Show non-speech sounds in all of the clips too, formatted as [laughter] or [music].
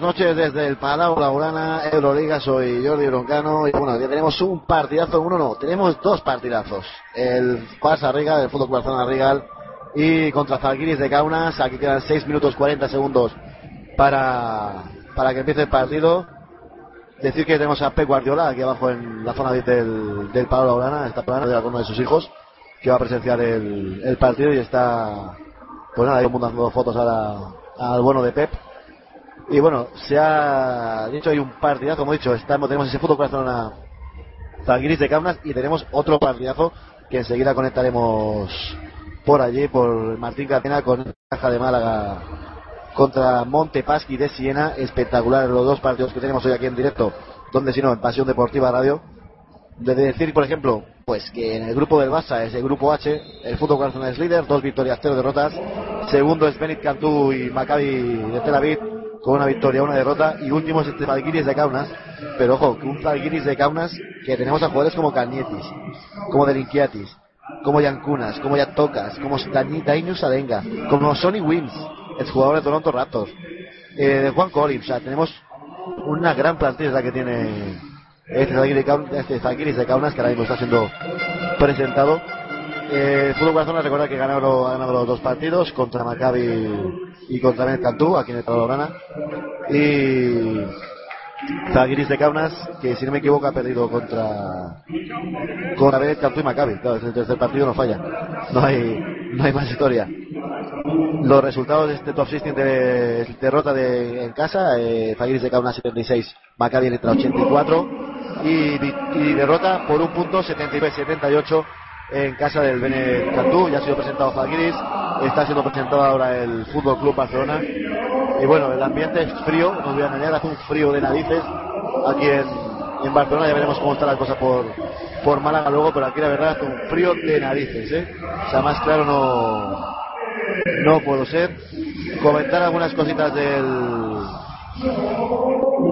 Buenas noches desde el Palau Laurana, Euroliga, soy Jordi Broncano y bueno, ya tenemos un partidazo, uno no, tenemos dos partidazos. El Barça Rigal, el Fútbol Barcelona Rigal y contra Zalgiris de Kaunas, aquí quedan 6 minutos 40 segundos para, para que empiece el partido. Decir que tenemos a Pep Guardiola aquí abajo en la zona del, del Palau Laurana, está plana de alguno de sus hijos, que va a presenciar el, partido y está, pues nada, hay un dando fotos ahora al bueno de Pep. Y bueno, se ha dicho hay un partidazo, como he dicho, estamos, tenemos ese fútbol Barcelona Zalgiris de Kaunas y tenemos otro partidazo que enseguida conectaremos por allí, por Martín Catena con Caja de Málaga contra Montepaschi de Siena. Espectacular los dos partidos que tenemos hoy aquí en directo, donde si no, en Pasión Deportiva Radio. De decir, por ejemplo, pues que en el grupo del Barça es el grupo H, el Fútbol Barcelona es líder, dos victorias, cero derrotas. Segundo es Benit Cantú y Maccabi de Tel Aviv con una victoria, una derrota. Y último es este Zalgiris de Kaunas. Pero ojo, un Zalgiris de Kaunas que tenemos a jugadores como Canietis, como Delinquiatis, como Yankunas, como Yatocas, como Dainius Adenga, como Sonny Wims, el jugador de Toronto Raptors, eh, de Juan Collins. O sea, tenemos una gran plantilla la que tiene este Zalgiris este de Kaunas que ahora mismo está siendo presentado. Eh, el Fútbol Barcelona recuerda que ganado, ha ganado los dos partidos contra Maccabi y contra Ben Cantú, aquí en el Lorana. Y Zalgiris de Kaunas, que si no me equivoco ha perdido contra contra Ben Cantú y Maccabi. Claro, el tercer partido no falla. No hay, no hay más historia. Los resultados de este top 16 de derrota de, en casa, eh, de Kaunas 76, Maccabi letra 84 y, y derrota por un punto 79-78 en casa del Bene Cantú, ya ha sido presentado Zalgiris, está siendo presentado ahora el Fútbol Club Barcelona. Y bueno, el ambiente es frío, no voy a engañar, hace un frío de narices aquí en, en Barcelona, ya veremos cómo está la cosa por, por Málaga luego, pero aquí la verdad hace un frío de narices, ¿eh? O sea, más claro no, no puedo ser. Comentar algunas cositas del,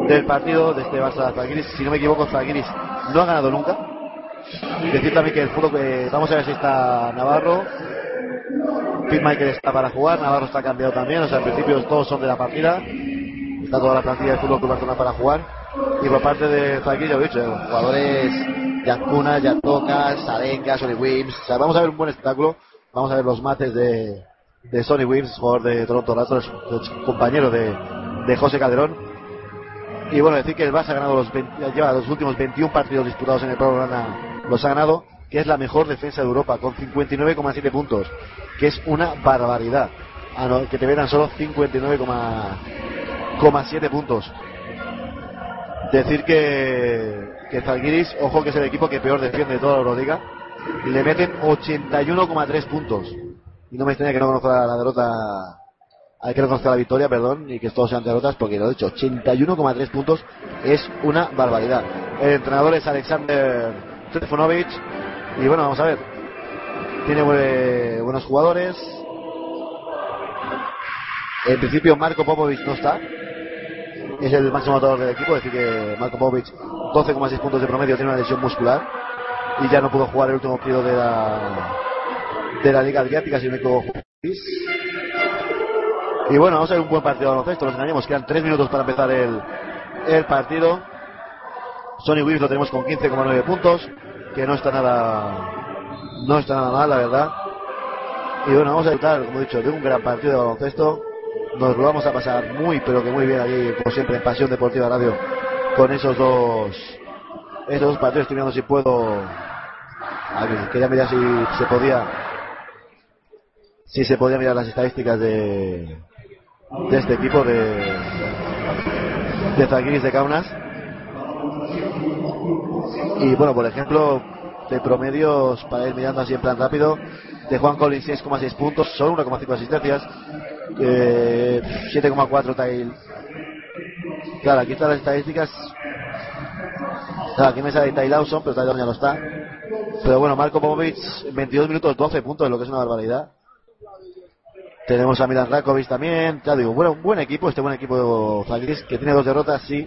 del partido de este Barça Zalgiris, si no me equivoco, Zalgiris no ha ganado nunca. Decir también que el fútbol que vamos a ver si está Navarro. Pitmaker está para jugar, Navarro está cambiado también, o sea, en principio todos son de la partida. Está toda la plantilla de fútbol para jugar. Y por parte de ya he dicho, jugadores Yancuna, Yatocas, Sarenka, Sonny Wims. O sea, vamos a ver un buen espectáculo. Vamos a ver los mates de, de Sonny Wims, jugador de Toronto Raptors, compañero de, de José Calderón. Y bueno, decir que el Barça ha ganado los 20, lleva los últimos 21 partidos disputados en el programa, los ha ganado, que es la mejor defensa de Europa, con 59,7 puntos, que es una barbaridad. Ah, no, que te vean solo 59,7 puntos. Decir que, que Zalgiris, ojo que es el equipo que peor defiende de toda la Euroliga, le meten 81,3 puntos. Y no me extraña que no conozca la derrota hay que reconocer la victoria, perdón, y que todos sean derrotas, porque lo he dicho, 81,3 puntos es una barbaridad. El entrenador es Alexander Trifunovic, y bueno, vamos a ver. Tiene buenos jugadores. En principio, Marco Popovic no está. Es el máximo motor del equipo, es decir que Marco Popovic, 12,6 puntos de promedio, tiene una lesión muscular. Y ya no pudo jugar el último periodo de la, de la Liga Adriática, si me equivoco. Y bueno, vamos a ver un buen partido de baloncesto, nos engañemos, quedan 3 minutos para empezar el, el partido. Sonny Williams lo tenemos con 15,9 puntos, que no está nada, no está nada mal, la verdad. Y bueno, vamos a disfrutar, como he dicho, de un gran partido de baloncesto. Nos lo vamos a pasar muy, pero que muy bien allí, como siempre, en Pasión Deportiva Radio, con esos dos, esos dos partidos. Estoy mirando si puedo, a quería mirar si se podía, si se podía mirar las estadísticas de, de este equipo de de de Kaunas y bueno por ejemplo de promedios para ir mirando así en plan rápido de Juan Collins 6,6 puntos solo 1,5 asistencias eh, 7,4 Tail claro aquí están las estadísticas aquí me sale Ty Lawson pero Ty Lawson ya no está pero bueno Marco Popovic 22 minutos 12 puntos lo que es una barbaridad tenemos a Milan Rakovic también. Ya digo, bueno, un buen equipo, este buen equipo de Zalgiris, que tiene dos derrotas, sí,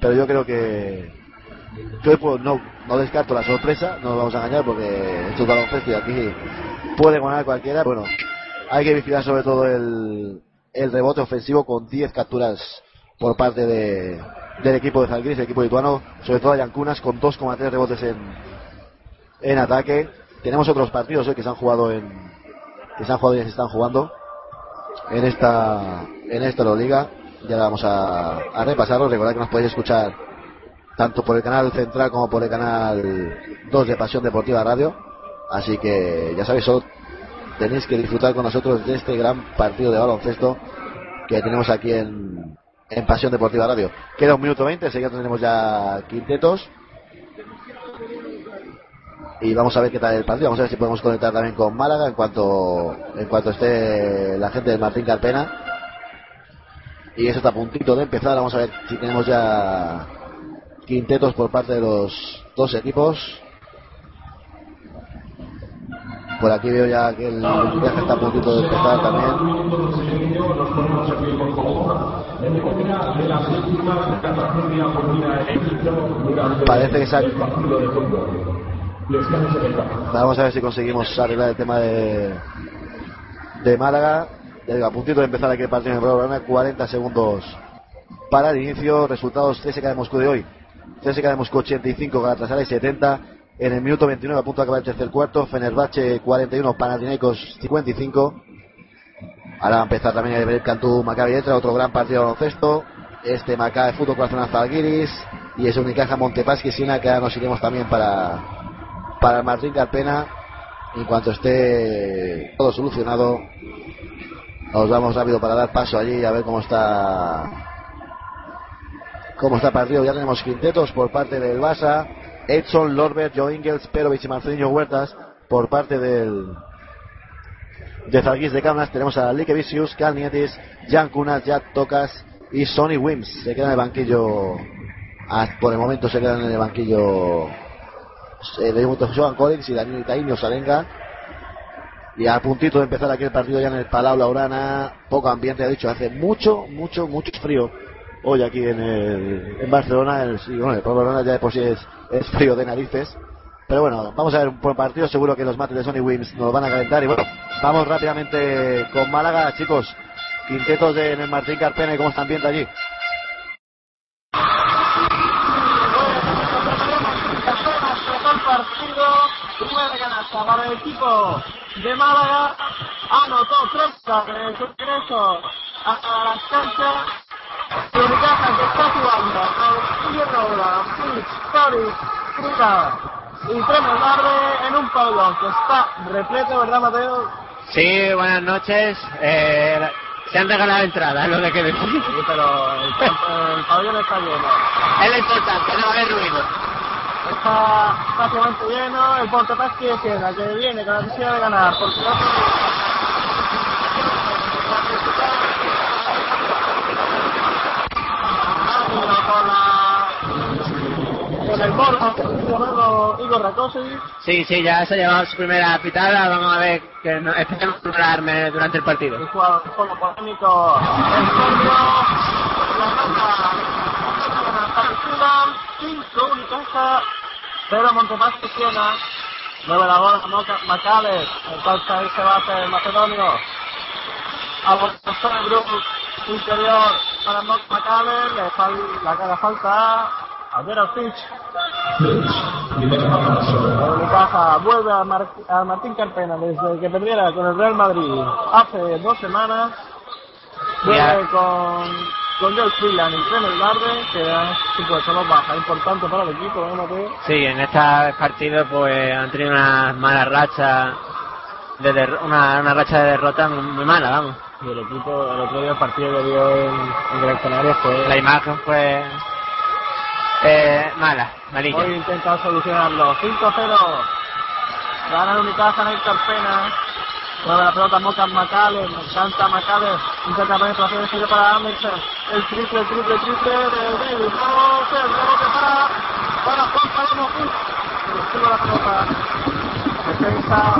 pero yo creo que yo pues, no, no descarto la sorpresa, no nos vamos a engañar porque esto es baloncesto y aquí puede ganar cualquiera. Bueno, hay que vigilar sobre todo el, el rebote ofensivo con 10 capturas por parte de, del equipo de Zalgiris, el equipo lituano, sobre todo a Yankunas con 2,3 rebotes en, en ataque. Tenemos otros partidos hoy que se han jugado en que se han jugado y se están jugando en esta en esta Euroliga. Ya vamos a, a repasarlo. Recordad que nos podéis escuchar tanto por el canal central como por el canal 2 de Pasión Deportiva Radio. Así que ya sabéis, solo tenéis que disfrutar con nosotros de este gran partido de baloncesto que tenemos aquí en, en Pasión Deportiva Radio. Queda un minuto 20, enseguida tendremos ya quintetos. Y vamos a ver qué tal el partido. Vamos a ver si podemos conectar también con Málaga en cuanto, en cuanto esté la gente del Martín Carpena. Y eso está a puntito de empezar. Vamos a ver si tenemos ya quintetos por parte de los dos equipos. Por aquí veo ya que el viaje está a puntito de empezar también. Parece que se. Vamos a ver si conseguimos arreglar el tema de, de Málaga. A puntito de empezar aquí el partido en el programa, 40 segundos para el inicio. Resultados CSK de Moscú de hoy. CSK de Moscú 85, Galatasaray 70. En el minuto 29 a punto de acabar el tercer cuarto. Fenerbahce 41, Panathinaikos 55. Ahora va a empezar también el Cantú Maccabi Etra, otro gran partido de baloncesto. Este Maccabi Fútbol Corazón Zalgiris y ese Unicaja Montepaschi Sina que ahora nos iremos también para, para el Martín Carpena. En cuanto esté todo solucionado, nos vamos rápido para dar paso allí a ver cómo está cómo está el partido. Ya tenemos quintetos por parte del Basa, Edson, Lorbert, Joe Ingles, Perovic y Marcelinho Huertas por parte del de Zalgiris de Kaunas tenemos a Likevicius, Cal Nietis, Jan Kunas, Jack Tocas y Sonny Wims. Se quedan en el banquillo, por el momento se quedan en el banquillo eh, de momento Joan Collins y Daniel Itaíno Salenga. Y a puntito de empezar aquí el partido ya en el Palau Laurana, poco ambiente, ha dicho, hace mucho, mucho, mucho frío hoy aquí en, el, en Barcelona. El, bueno, el Barcelona ya de por sí es, frío de narices. Pero bueno, vamos a ver un buen partido. Seguro que los mates de Sony Wims nos van a calentar. Y bueno, vamos rápidamente con Málaga, chicos. Quintetos de en el Martín Carpena y cómo está ambiente allí. para el equipo de Málaga, anotó tres su ingreso a las canchas, Con Frida y Tremor Larre en un pabellón que está repleto, ¿verdad Mateo? Sí, buenas noches. Eh, se han regalado entradas, lo de que decir. Sí, pero el, el pabellón está lleno. Es lo importante, no haber ruido. Está prácticamente lleno el Montepaschi de Siena, que viene con la necesidad de ganar, porque no con la con el llamado Igor Rakosevic Sí, sí, ya se ha llevado su primera pitada. Vamos a ver que no, esperemos no arme durante el partido. el jugador polémico el serbio la parecida 5 Unicaja pero Montepaschi Siena mueve la bola Macales entonces ahí se va a hacer macedonio a grupo interior para Macales le fal, la cara falta a Gerard Fitch Unicaja vuelve a, Mar a Martín Carpena desde que perdiera con el Real Madrid hace dos semanas vuelve con con Joel Freeland y Tremor Garden, que han supuesto dos bajas importantes para el equipo, ¿no? Sí, en este partido pues han tenido una mala racha, de una, una racha de derrota muy mala, vamos. Y el equipo, el otro día el partido que dio en, en Gran Canaria fue... La imagen fue eh, mala, malilla. Hoy intenta solucionarlo. 5-0. Gana el Unicaja en el Carpena. Mueve la pelota Moca Macales. Me encanta Macales. Intenta penetración sigue para Anderson. El triple, triple, triple de David. No, se rebote para, para Juan Palomo. Recibe la pelota. Defensa.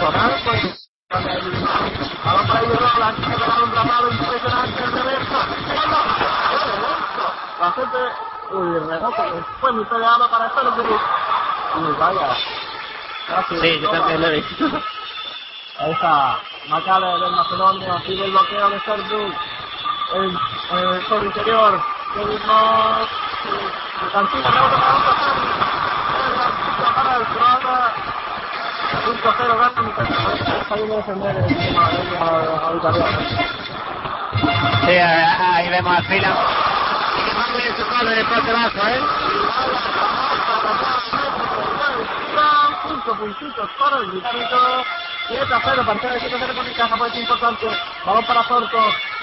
Total, pues. La gente, uy, fue muy peleado para estar Uy, vaya. Sí, yo también lo he. Ahí está Macale del Macedonio, sigue el bloqueo de Serbuk. el, el interior. Seguimos. para el croata. 5-0 gana mi Saliendo a defender el tema al italiano. Sí, ahí vemos a Fila. Cinco puntitos para el británico. 7 a 0, partida de 7 a 0 por mi casa, importante. Balón para Sorto,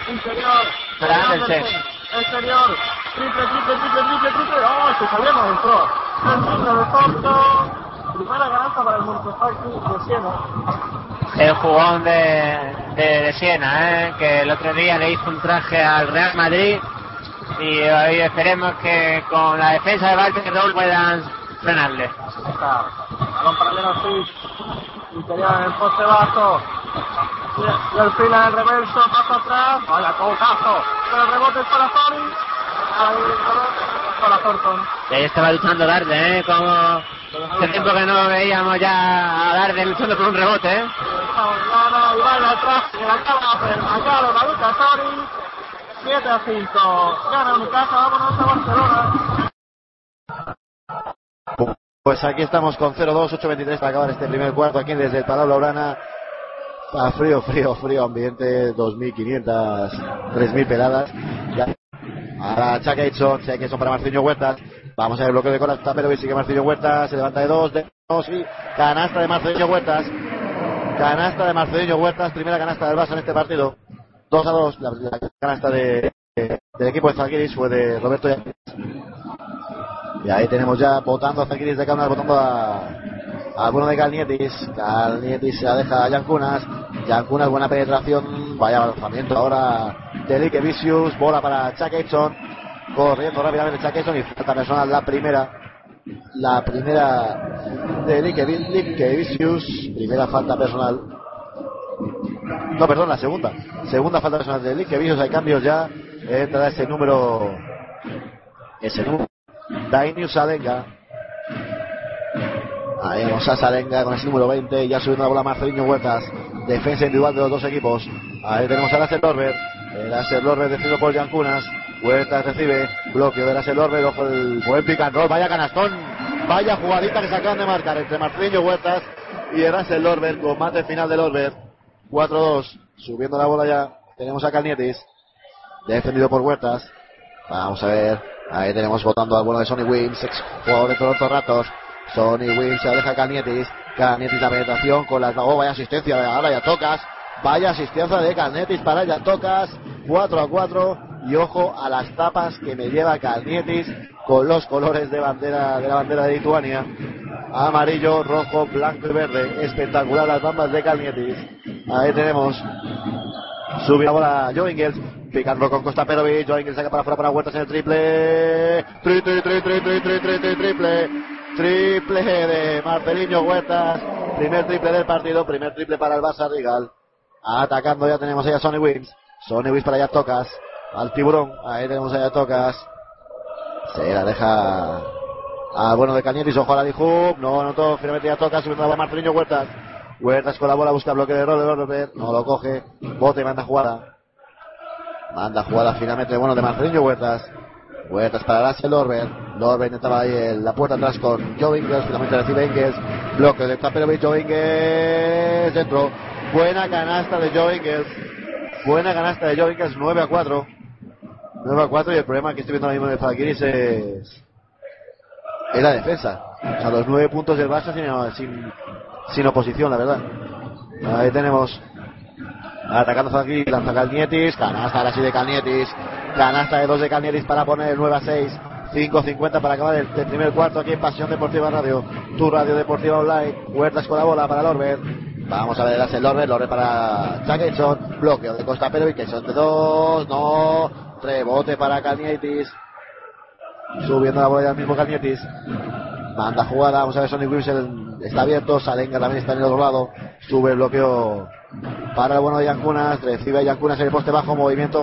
interior. Exterior, triple, triple, triple, triple, triple. ¡Oh, se salemos! Entró. El de Sorto. Primera ganancia para el Montefalco de Siena. El jugón de, de, de, Siena, ¿eh? que el otro día le hizo un traje al Real Madrid y hoy esperemos que con la defensa de Valverde puedan frenarle. Está. Balón para. Interior en el poste bajo. Y el fila del reverso, paso atrás. Vaya cocazo. Pero el rebote es para. Ahí para Thornton. Ahí estaba luchando Darde, ¿eh? Como hace tiempo que no veíamos ya a Darde luchando por un rebote, ¿eh? 7 a 5. Gana Unicaja, vámonos a Barcelona. Pues aquí estamos con 0-2, 8-23 para acabar este primer cuarto aquí desde el Palau Laurana. A frío, frío, frío ambiente, 2.500, 3.000 peladas. Ahora Chuck Edson, Chuck Edson para Marcinho Huertas. Vamos a ver el bloqueo de Corazón, pero sigue Marcinho Huertas, se levanta de dos, de dos y canasta de Marcinho Huertas. Canasta de Marcinho Huertas, primera canasta del Barça en este partido. 2 a 2, la, canasta de, de, del equipo de Zalgiris fue de Roberto Yaquiz. Y ahí tenemos ya votando a Zalgiris de Kaunas, votando a, a bueno de Calnietis. Calnietis se la deja a Yancunas. Yancunas, buena penetración. Vaya lanzamiento ahora de Lique Vicious. Bola para Chuck. Corriendo rápidamente Chuck Edson y falta personal la primera. La primera de Vicious. Primera falta personal. No, perdón, la segunda. Segunda falta personal de Lique Vicious. Hay cambios ya. Entra ese número. Ese número. Dainius Salenga. Ahí vemos a Salenga con ese número 20. Ya subiendo la bola Marcelino Huertas. Defensa individual de los dos equipos. Ahí tenemos a Lacer Lorber. El Lorber defendido por Yancunas. Huertas recibe. Bloqueo de Lacer Lorber. Ojo el buen pick. Vaya canastón. Vaya jugadita que se acaban de marcar entre Marcelino Huertas y Erasel Lorber. Combate final de Lorber. 4-2. Subiendo la bola ya. Tenemos a Calnietis. Defendido por Huertas. Vamos a ver. Ahí tenemos votando al bueno de Sonny Wins, ex jugador de Toronto Raptors. Sonny Wins se deja Canietis. Canietis la penetración con las. Oh, vaya asistencia. Ahora ya tocas. Vaya asistencia de Canietis para ya tocas. 4 a 4. Y ojo a las tapas que me lleva Canietis con los colores de bandera de la bandera de Lituania. Amarillo, rojo, blanco y verde. Espectacular las bambas de Canietis. Ahí tenemos. Sube la bola Joe. Picando con Costa Perovic. Joe Ingles saca para afuera para Huertas en el triple. Triple, triple, triple, triple, triple, triple. De Marcelinho Huertas. Primer triple del partido. Primer triple para el Barça Rigal. Atacando ya tenemos ahí a Sonny Wins. Sonny Wins para allá tocas. Al tiburón. Ahí tenemos allá tocas. Se la deja al bueno de Cañetis. Ojo a la Hoop. No anotó. Finalmente ya toca. Subiendo la bola Marcelinho Huertas. Huertas con la bola. Busca bloque de Robert. No lo coge. Bote manda jugada. Manda jugada finalmente, bueno, de Marcelinho Huertas. Huertas para Lasse Lorber. Lorber intentaba ahí en la puerta atrás con Joe Ingles. Finalmente recibe Ingles. Bloque de Taperovic. Joe Ingles. Dentro. Buena canasta de Joe Ingles. Buena canasta de Joe Ingles. 9 a 4. 9 a 4. Y el problema que estoy viendo ahora mismo de Falkiris es. Es la defensa. O sea, los 9 puntos del Barça sin, sin, sin oposición, la verdad. Ahí tenemos Atacando aquí, lanza Calnietis, canasta ahora sí de Calnietis, canasta de dos de Calnietis para poner el 9 a 6, 5.50 para acabar el, el, primer cuarto aquí en Pasión Deportiva Radio, tu radio deportiva online, Huertas con la bola para Lorber, vamos a ver el Lorber, Lorber para Chuck Edson, bloqueo de Costa Perovic, que son de dos, no, rebote para Calnietis, subiendo la bola ya mismo Calnietis, manda jugada, vamos a ver Sonny Wilson está abierto, Salenga también está en el otro lado, sube el bloqueo para el bueno de Yancunas, recibe a Yancunas en el poste bajo, movimiento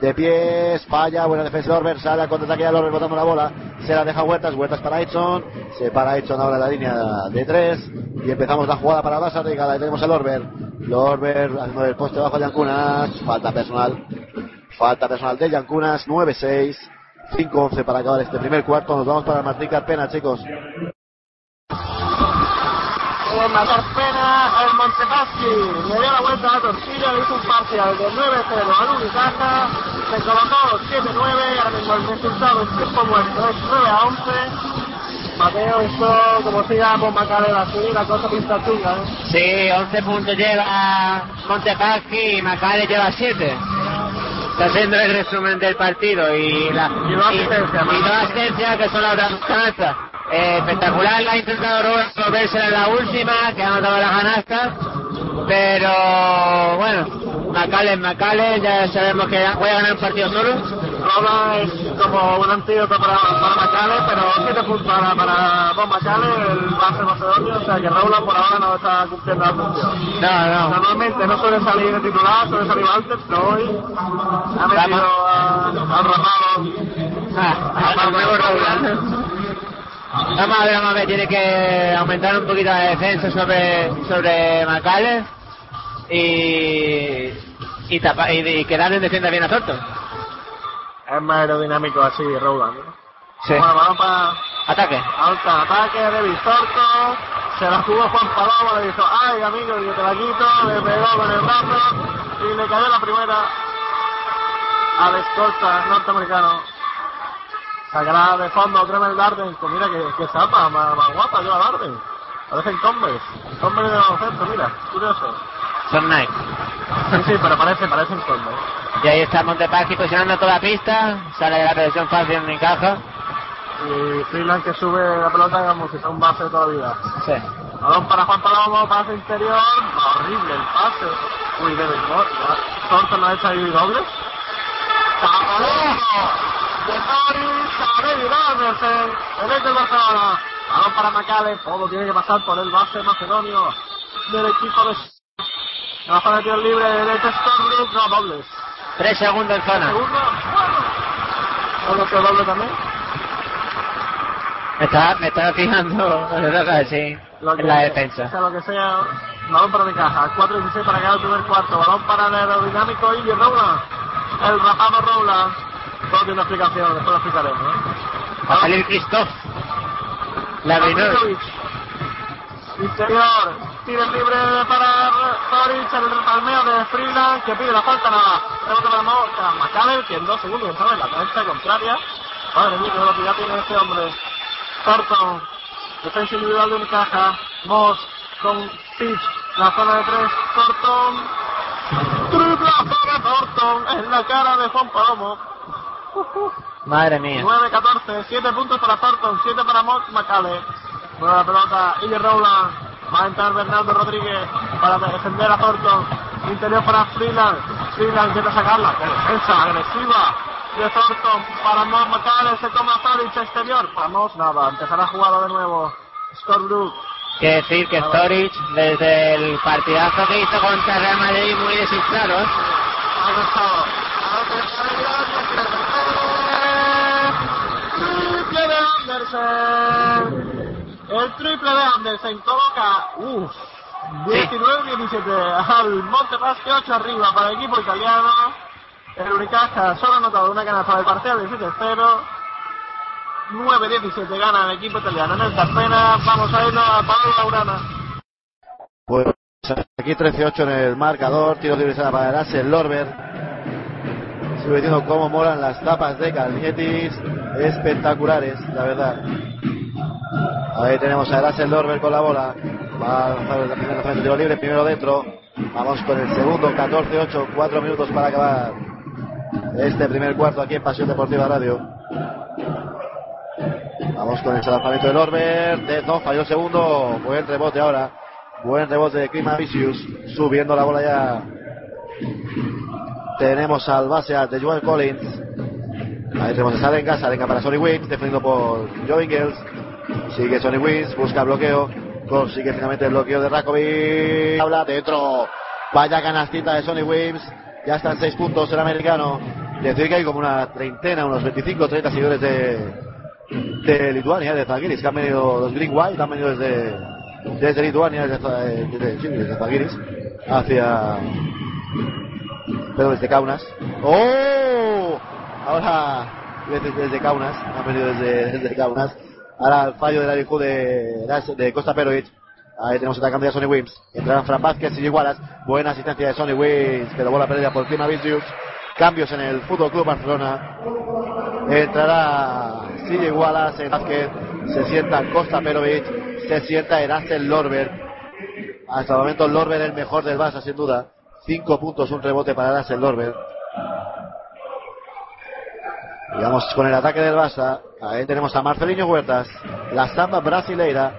de pies, falla, buena defensa de Lorber, sale al contraataque de Lorber botando la bola, se la deja Huertas, Huertas para Edson, se para Edson ahora en la línea de tres, y empezamos la jugada para Barça Riga, ahí tenemos a Lorber, Lorber haciendo el poste bajo de Yancunas, falta personal, Falta personal de Yancunas, 9-6. 5-11 para acabar este primer cuarto. Nos vamos para Martín Carpena, chicos. En la Carpena, el Montepaschi le dio la vuelta a la tortilla, hizo un parcial de 9-0 al Unicaja, se colocó 7-9, ahora mismo el resultado en tiempo muerto es 9-11. Mateo, esto como siga por Macale así, la cosa pinta chunga, ¿eh? Sí, 11 puntos lleva Montepaschi y Macale lleva 7. Está haciendo el resumen del partido y la Y dos asistencias, y dos asistencias que son las otras canastas. Eh, espectacular la ha intentado Roberto moverse en la última, que ha anotado las canastas. Pero bueno, Macale es Macale, ya sabemos que puede ganar un partido solo. Rola es como un antídoto para, para Macale, pero 7 puntos para, para Don Macale, el base macedonio, o sea que Rola por ahora no está cumpliendo la función. No, no. Normalmente no suele salir de titular, suele salir antes, pero hoy ha metido a- al rapado. Ah, al nuevo Raúl. Vamos a ver, vamos a ver, tiene que aumentar un poquito la defensa sobre, sobre Macales y, y, tapa- y, y quedar en defensa bien a Thornton. Es más aerodinámico así, Roland. ¿no? Sí. Bueno, vamos para Ataque. alta ataque de Vistorco. Se la jugó Juan Paloma, le dijo, ay amigo, que te la quito, le pegó con el brazo y le cayó la primera al escolta norteamericano. Sacará de fondo Tremel Darden, pues mira que, que zapa, más, más guapa lleva Darden. Parecen Converse, Converse de baloncesto, mira, curioso. Son Knight. Sí, sí, pero parece, parecen Converse. Y ahí está Montepaschi posicionando toda la pista. Sale de la presión fácil en caja. Y Freeland que sube la pelota como si fuera un base de toda la vida. Sí. Balón para Juan Palomo, pase interior. Horrible el pase. Uy, David Moore. Thornton ha hecho ahí doble. ¡Tapalomo! De David Anderson. El ex del Barcelona. Balón para Macale. Todo tiene que pasar por el base macedonio del equipo de... La zona de tiro libre del ex Stormbrook. No, dobles. Tres segundos en zona. Segundo. Bueno. ¿Solo que doble también? Me estaba, me estaba fijando [laughs] sí, Lo que en la defensa. sea lo que sea, balón para mi caja, 4 y 16 para cada primer cuarto, balón para el aerodinámico Illy Roula, el rapado Roula, todo tiene una explicación, después lo explicaremos. ¿eh? Va a salir Christoph. La. Markovic. Interior, tiro libre para Toric, el palmeo de Freeland, que pide la falta, nada, rebote para Macaleb, que en dos segundos estaba en la cancha contraria. Madre mía, qué velocidad tiene este hombre. Thornton, defensa individual de Unicaja, Moss con Pitch, la zona de tres, Thornton, triplazo de Thornton en la cara de Juan Palomo. Madre mía. 9-14, 7 puntos para Thornton, 7 para Macale. Nueva pelota, Illy Rowland. Va a entrar Bernardo Rodríguez para defender a Thornton. Interior para Freeland. Freeland intenta sacarla. ¡Qué defensa agresiva! De Thornton para Moss Macale. Se toma Thoric exterior. Para Moss nada, empezará a jugarlo de nuevo. Storebrook. Que decir que Storich, desde el partidazo que hizo contra Real Madrid, muy desinflado. ¿eh? Ha gustado. Triple Anderson. El triple de Anderson coloca uff, 19-17 al Montepaschi 8 arriba para el equipo italiano. El Unicaja solo ha anotado una canasta del parcial 17-0. 9-17 gana el equipo italiano en el Carpena. Vamos a irnos a Pablo Laurana. Pues aquí 13-8 en el marcador. Tiro libre para Erasel Lorber. Sigo diciendo cómo molan las tapas de Calnietis. Espectaculares, la verdad. Ahí tenemos a Erasel Lorber con la bola. Va a lanzar la primera de tiro libre, primero dentro. Vamos con el segundo, 14-8, 4 minutos para acabar este primer cuarto aquí en Pasión Deportiva Radio. Vamos con el lanzamiento de Lorber. De, no, falló segundo. Buen rebote ahora. Buen rebote de Clima Vicious. Subiendo la bola ya. Tenemos al base de Joel Collins. Ahí tenemos a Salenga. Salenga para Sonny Wings. Defendido por Joe Ingles. Sigue Sonny Wings. Busca bloqueo. Consigue finalmente el bloqueo de Rakovic. Habla dentro. Vaya canastita de Sonny Wings. Ya están 6 puntos el americano. Decir que hay como una treintena, unos 25 30 seguidores de, de Lituania, de Zagiris, que han venido los Green White, han venido desde, desde Lituania, desde, desde, sí, desde Zagiris, hacia. Pero desde Kaunas. ¡Oh! ahora desde, desde Kaunas, ha venido desde, desde Kaunas. Ahora el fallo del Arijú de, de Costa Perovic. Ahí tenemos otra cantidad de Sonny Wims. Entrarán Fran Vázquez y Wallace. Buena asistencia de Sonny Wims, pero bola perdida por Clima Vicius. Cambios en el Fútbol Club Barcelona. Entrará CJ Wallace, Vázquez. Se sienta Costa Perovic. Se sienta Erastel Lorber. Hasta el momento Lorber el mejor del Barça, sin duda. Cinco puntos, un rebote para Erastel Lorber. Y vamos con el ataque del Barça. Ahí tenemos a Marcelinho Huertas. La samba brasileira.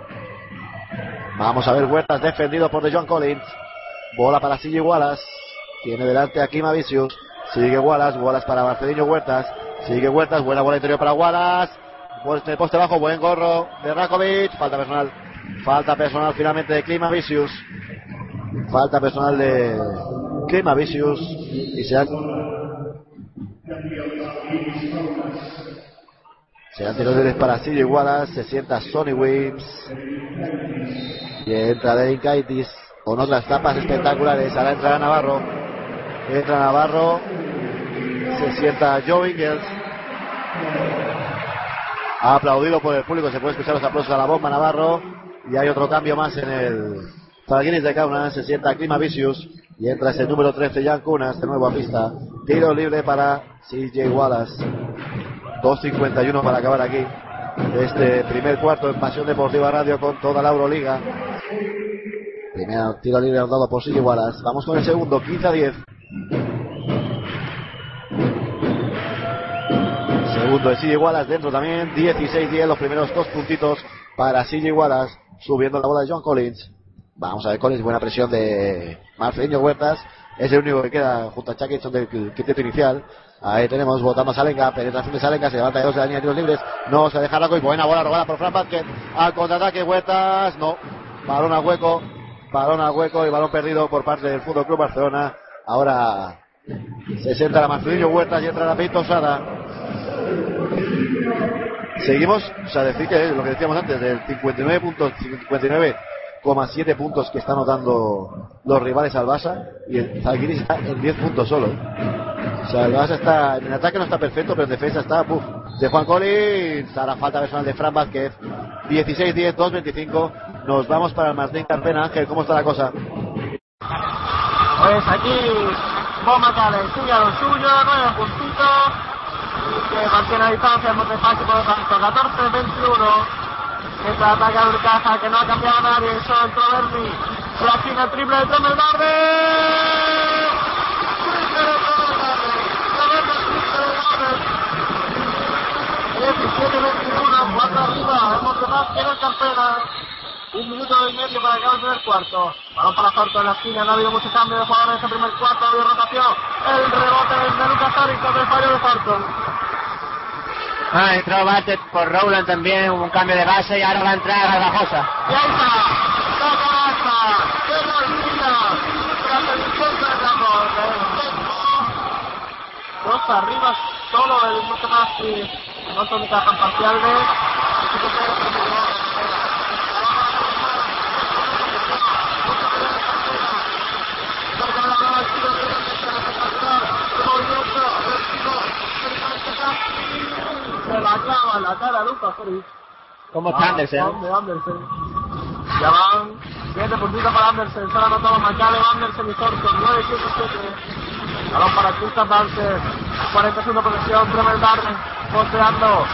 Vamos a ver Huertas defendido por De John Collins. Bola para Sigue Wallace. Tiene delante a Kima Vicius. Sigue Wallace. Wallace para Marcelinho Huertas. Sigue Huertas. Buena bola interior para Wallace. Poste, poste bajo. Buen gorro de Rakovic. Falta personal. Falta personal finalmente de Clima Vicius. Falta personal de Clima Vicius. Y se ha se han tirado para Silvio Wallace, se sienta Sonny Wims y entra Derek Kaitis con otras tapas espectaculares. Ahora entra Navarro, entra Navarro, se sienta Joe Ingles. Aplaudido por el público, se puede escuchar los aplausos a la bomba Navarro. Y hay otro cambio más en el Falguinis de Kaunas, se sienta Clima Vicius y entra ese número 13, Jan Kunas, de nuevo a pista. Tiro libre para CJ Wallace. 2.51 para acabar aquí. Este primer cuarto en Pasión Deportiva Radio con toda la Euroliga. Primer tiro libre dado por CJ Wallace. Vamos con el segundo, 15 a 10. Segundo de CJ Wallace dentro también, 16-10, los primeros dos puntitos para CJ Wallace, subiendo la bola de John Collins. Vamos a ver Collins, buena presión de Marcelinho Huertas. Es el único que queda junto a Chuckinson del quinteto inicial. Ahí tenemos votando a Salenga, penetración de Salenga, se levanta de dos de la línea de tiros libres. No se deja la y buena bola robada por Fran Vázquez. Al contraataque Huertas, no. Balón a hueco, balón a hueco y balón perdido por parte del Fútbol Club Barcelona. Ahora se sienta la Marcelinho Huertas y entra la Peito Sada. Seguimos, o sea, decir que lo que decíamos antes, del 59 puntos, 59 7 puntos que están notando los rivales al Barça y el Zalgiris está en 10 puntos solo. O sea, el Barça está, en ataque no está perfecto, pero en defensa está, puf, de Juan Collins, a la falta personal de Fran Vázquez, 16-10, 2-25, nos vamos para el Martín Carpena. Ángel, ¿cómo está la cosa? Pues aquí, Bomba Calen sigue a lo suyo, 9 puntitos, que mantiene la distancia, muy fácil por lo tanto, 14-21. Mientras ataca Urcaza, que no ha cambiado nadie, solo entró Berni. La el triple de Tromel triple de 17-21, cuatro arriba, hemos de más que. Un minuto y medio para acabar el primer cuarto. Balón para Zorto en la esquina, no ha habido mucho cambio de jugadores en este primer cuarto, ha habido rotación. El rebote de Lucas Tórico del fallo de Zorto. Ah, entró Batet por Rowland también, hubo un cambio de base y ahora va a entrar Garbajosa. Dos arriba, solo el y no son caja parcial de... La cara a Lucas Fritz. ¿Cómo está Andersen? Andersen. Ya van 7 puntitos para Andersen. Se han anotado Macale, Andersen y Thornton. 9, 7, 7. Balón para Christoph Dancer. 40 segundos de posesión. Tremel Darden. Posteando.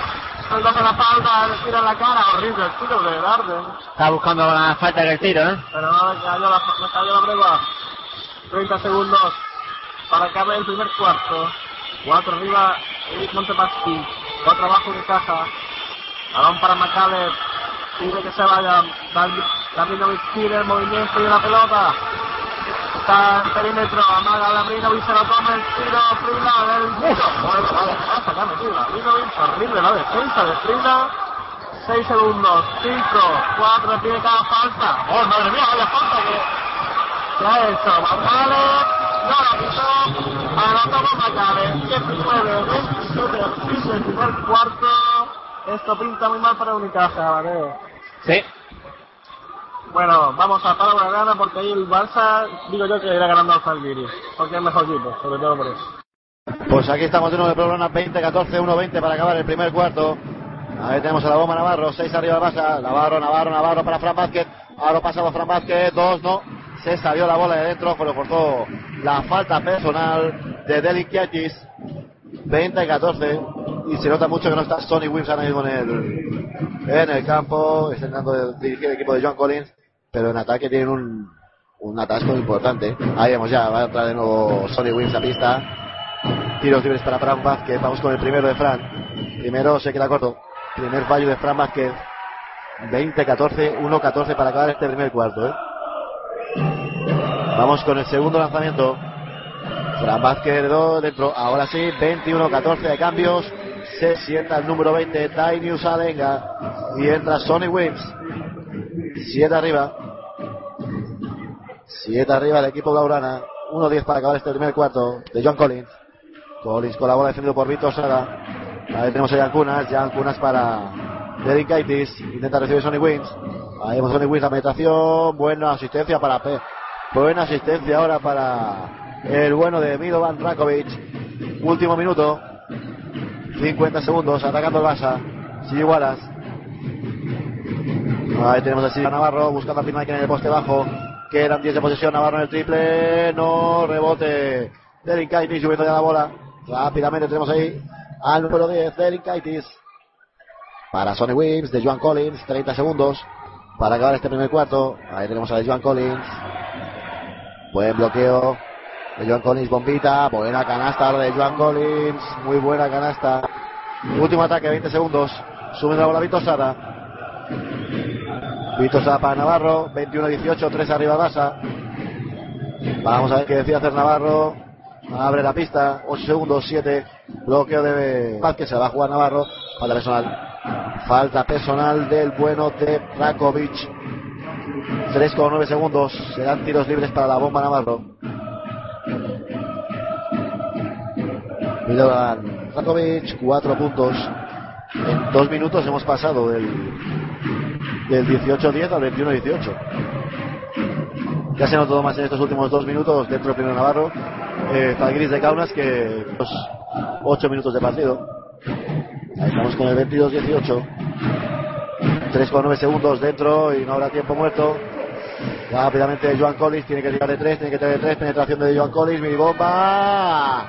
El 2 en la espalda, le tira en la cara. Horrible el tiro de Darden. Está buscando la falta del tiro, ¿eh? Pero no le cayó la, le cayó la prueba. 30 segundos para que acabe el primer cuarto. 4 arriba, Montepasqui. 4 abajo de caja. Balón para Macale. Pide que se vaya. Lamrinovic pide el movimiento y la pelota. Está en perímetro. Amaga Lamrinovic, se lo come el tiro. Frida, el tiro. Bueno, pasa, ya metido. Horrible la defensa de Frida. 6 segundos. 5, 4, tiene cada falta. Oh, madre mía, vaya falta que se ha hecho. Macale. No la quitó. Anotamos Macale. 19, 27, 15, el primer cuarto. Esto pinta muy mal para Unicaja, ¿vale? Sí. Bueno, vamos a parar la gana porque ahí el Barça, digo yo que irá ganando al Zalgiris, porque es el mejor equipo, sobre todo por eso. Pues aquí estamos de nuevo el programa 20-14, 1-20 para acabar el primer cuarto. Ahí tenemos a la bomba Navarro, 6 arriba de Basa. Navarro, Navarro, Navarro para Fran Vázquez. Ahora pasado Fran Vázquez, 2 no. Se salió la bola de dentro, pero cortó la falta personal de Delic Kiakis. 20-14. Y se nota mucho que no está Sonny Wills ahora mismo en el, en el campo. Está intentando dirigir el equipo de John Collins. Pero en ataque tienen un, un atasco importante. Ahí vemos ya, va a entrar de nuevo Sonny Wills a pista. Tiros libres para Fran Vázquez. Vamos con el primero de Fran. Primero se queda corto. Primer fallo de Fran Vázquez. 20-14, 1-14 para acabar este primer cuarto. ¿eh? Vamos con el segundo lanzamiento. Fran dentro. Ahora sí, 21-14 de cambios. Se sienta el número 20, Tainius Alenga. Y entra Sonny Wills. 7 arriba. 7 arriba el equipo Laurana. 1-10 para acabar este primer cuarto de John Collins. Collins con la bola defendido por Víctor Sara. Ahí tenemos a Jan Kunas. Jan Kunas para Derek Kaitis. Intenta recibir Sonny Wins. Ahí Wins la penetración. Buena asistencia para P. Buena asistencia ahora para el bueno de Milovan Rakovic. Último minuto. 50 segundos. Atacando el Basa. Sigue Wallace. Ahí tenemos a Silvia Navarro buscando a firmar en el poste bajo. Quedan 10 de posesión. Navarro en el triple. No rebote. Derek Kaitis subiendo ya la bola. Rápidamente tenemos ahí al número 10, Derek Kaitis. Para Sonny Williams de Joan Collins, 30 segundos para acabar este primer cuarto. Ahí tenemos a Joan Collins. Buen bloqueo de Joan Collins, bombita. Buena canasta de Joan Collins. Muy buena canasta. Último ataque, 20 segundos. Sube la bola Víctor Sara. Víctor Sara para Navarro. 21-18, 3 arriba Basa. Vamos a ver qué decide hacer Navarro. Abre la pista, 8 segundos, 7. Bloqueo de Vázquez, se va a jugar Navarro. Falta personal. Falta personal del bueno de Rakovic. 3,9 segundos. Serán tiros libres para la bomba Navarro. Milovan Rakovic, 4 puntos. En 2 minutos hemos pasado del, del 18-10 al 21-18. Ya se notó más en estos últimos 2 minutos dentro del primer Navarro eh, de Kaunas que los 8 minutos de partido. Ahí estamos con el 22-18. 3,9 segundos dentro y no habrá tiempo muerto. Rápidamente Joan Collins tiene que tirar de 3, tiene que tirar de 3. Penetración de Joan Collins, mi bomba.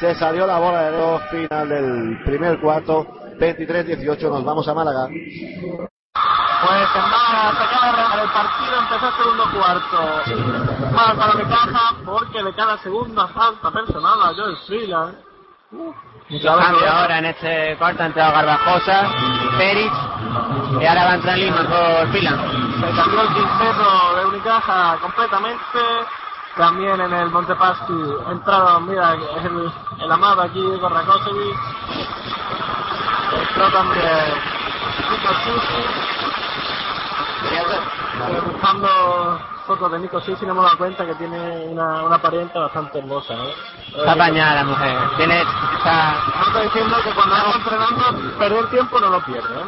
Se salió la bola de reloj final del primer cuarto. 23-18, nos vamos a Málaga. Pues en Málaga se acaba el partido, empezó el segundo cuarto. Mal para Mecaja porque le cada segunda falta personal a Joel Freeland. Mucho cambio ahora en este cuarto ha entrado Garbajosa, Peric y ahora va a entrar Lima por Freeland. Se cambió el quinteto de Unicaja completamente. También en el Montepaschi entraron, mira, el, el amado aquí con Rakosevic. Entró también. Buscando fotos de Nico Sisi, nos hemos dado cuenta que tiene una, una apariencia bastante hermosa, ¿no? Está apañada la mujer. Tiene, está, estoy diciendo que cuando vamos entrenando, perder tiempo no lo pierde, ¿eh?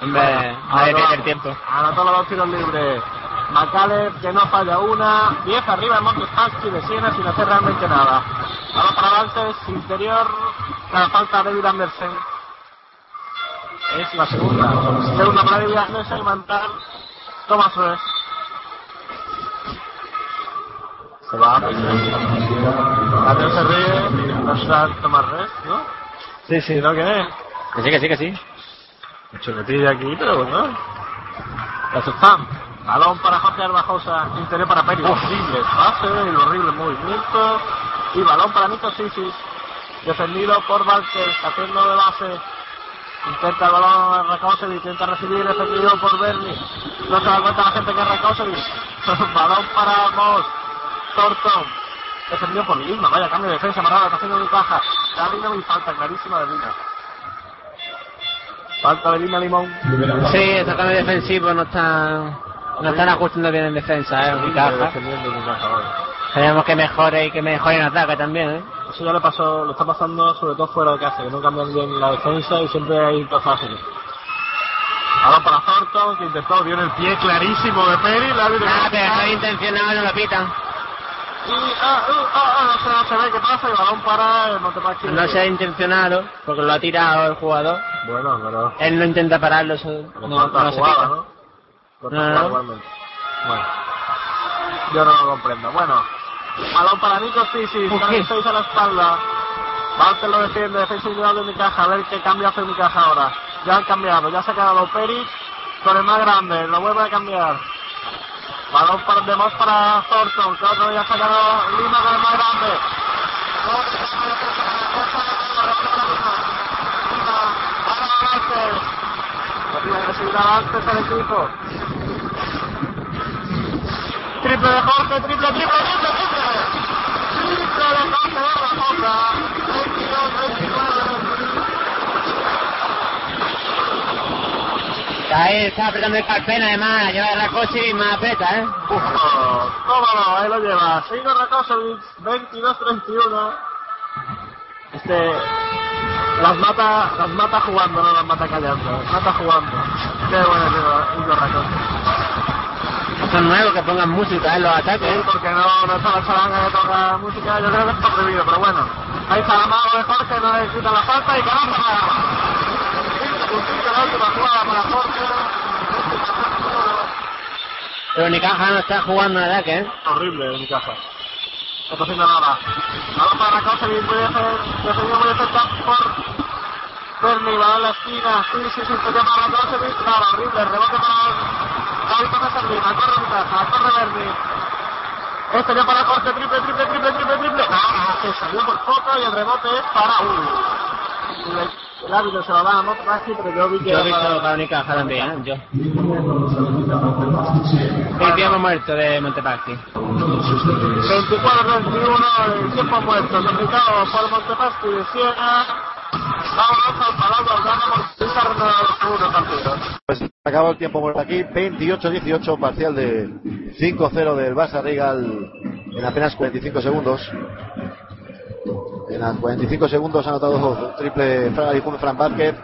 hombre, no hay que perder tiempo. Anotó los dos tiros libres. Macaleb que no falla una. 10 arriba en Montespachi de Siena sin hacer realmente nada. Ahora para Valtes, interior. La falta de David Andersen. Es la segunda. Segunda Andersen y Mantar. Thomas Res. Se va. Mateo se ríe. No será Thomas Res, ¿no? Sí, sí. ¿No quién es? Que sí, que sí, que sí. Chuletilla aquí, pero bueno. La Suzam. Balón para Jorge Arbajosa. Interior para Peri. Horrible pase y horrible movimiento. Y balón para Nico Sisis. Defendido por Valker. Haciendo de base. Intenta el balón Rakausevic. Intenta recibir. Defendido por Berni. No se da cuenta la gente que es Rakausevic. [laughs] balón para Moss. Thornton. Defendido por Lima. Vaya cambio de defensa. Marada. Está haciendo mi caja. Da Lima y falta clarísima de Lima. Falta de Lima Limón. Sí, estos cambios defensivos no están, no están ajustando bien en defensa, ¿eh? Unicaja. Tenemos que mejore y que mejore en ataque también, ¿eh? Eso ya le pasó, lo está pasando sobre todo fuera de casa, que no cambian bien la defensa y siempre hay fáciles. Ahora para Thornton, que intentó, dio en el pie clarísimo de Peri, la Ah, pero no intencionado no lo pitan. Y, ah, uh, ah, ah, no, se, no se ve qué pasa, y balón para el Montepaschi. No se ha intencionado, porque lo ha tirado el jugador. Bueno, pero... Él no intenta pararlo, eso no, no se jugada, pita. ¿no? No, no, no. Bueno. Yo no lo comprendo. Bueno. Balón para Nico Sisi, en seis a la espalda. Walter lo defiende, defensa individual de Unicaja, a ver qué cambio hace Unicaja ahora. Ya han cambiado, ya se ha quedado Peric con el más grande, lo vuelve a cambiar. Balón para Demos para Thornton, que otro ya ha sacado Lima con el más grande. Lima, al equipo. Triple de Jorge, triple, triple, triple, triple. Triple de Jorge de la Jota. 22, 29. Ahí está apretando el carpena, además, lleva la coche y más aprieta, ¿eh? Uf, tómalo, ahí lo lleva. Sigo Rakosovic, 22-31. Este. Las mata, las mata jugando, no las mata callando. Las mata jugando. Qué bueno es Igor Rakosovic. Son nuevos que pongan música en los ataques. Sí, porque no, no está la charanga que toca música, yo creo que está prohibido, pero bueno. Ahí está la mano de Jorge, no le quita la falta y caramba. Puntito la última jugada para Jorge. Pero Unicaja no está jugando en ataque, ¿eh? Horrible mi casa. No está haciendo nada. Balón para Rakosevic, puede hacer, defendido hacer tap por Berni, balón en la esquina, sí, sí, sí, toca para Rakosevic, nada, horrible, rebote para David Torres Servina, corre casa, corre Berni. Este ya para Jorge, triple, triple, triple, triple, triple. Ah, se salió por poco y el rebote es para uy. El, árbitro se lo da a Motraski, pero yo vi que Yo he visto para- para Unicaja también, ¿eh? Yo. El tiempo muerto de Montepaschi. 24-21, el tiempo muerto, complicado por Montepaschi de Siena. Pues acabó el tiempo muerto aquí, 28-18, parcial de 5-0 del Barça Regal en apenas 45 segundos. En las 45 segundos ha anotado triple Fran Fran Vázquez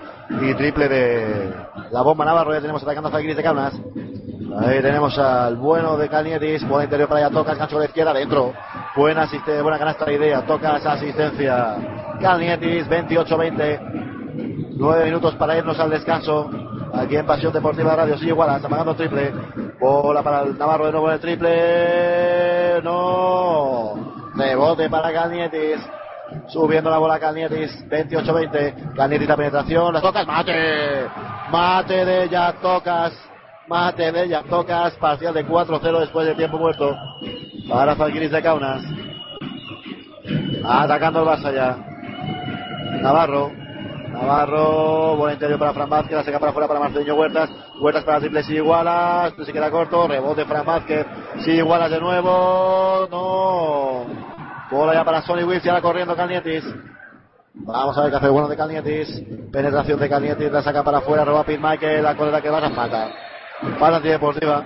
y triple de la bomba Navarro. Ya tenemos atacando a Zalgiris de Kaunas. Ahí tenemos al bueno de Canietis, bola interior para allá, toca, gancho a la izquierda, dentro. Buena, asiste, buena canasta de idea, toca esa asistencia. Canietis, 28-20. Nueve minutos para irnos al descanso. Aquí en Pasión Deportiva Radio, sigue Wallace, apagando triple. Bola para el Navarro de nuevo en el triple. No. Rebote para Canietis. Subiendo la bola Canietis, 28-20. Canietis la penetración, las tocas, mate. Mate de ya tocas. Mate de ya tocas. Parcial de 4-0 después del tiempo muerto. Para Zalgiris de Kaunas. Atacando el Barça ya. Navarro. Navarro, bola interior para Fran Vázquez, la saca para afuera para Marcelinho Huertas. Huertas para triple, sigue igualas, se queda corto, rebote Fran Vázquez, sigue igualas de nuevo, no. Bola ya para Sonny Wills, ya corriendo Calnietis. Vamos a ver qué hace bueno de Calnietis. Penetración de Calnietis, la saca para afuera, roba Pete Michael, la correa que va a falta. Falta antideportiva.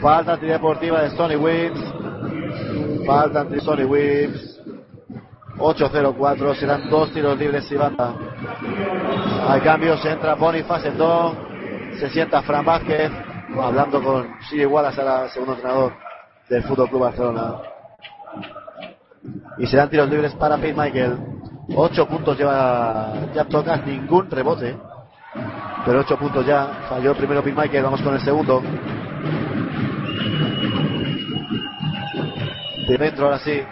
Falta antideportiva de Sonny Wills. Falta anti Sonny Wills. 8-0-4, serán dos tiros libres y banda. Al cambio se entra Boniface se sienta Fran Vázquez, hablando con Siri Wallace, ahora segundo entrenador del Fútbol Club Barcelona. Y serán tiros libres para Pete Michael. 8 puntos lleva ya tocas, ningún rebote. Pero 8 puntos ya. Falló el primero Michael, vamos con el segundo. De dentro ahora sí.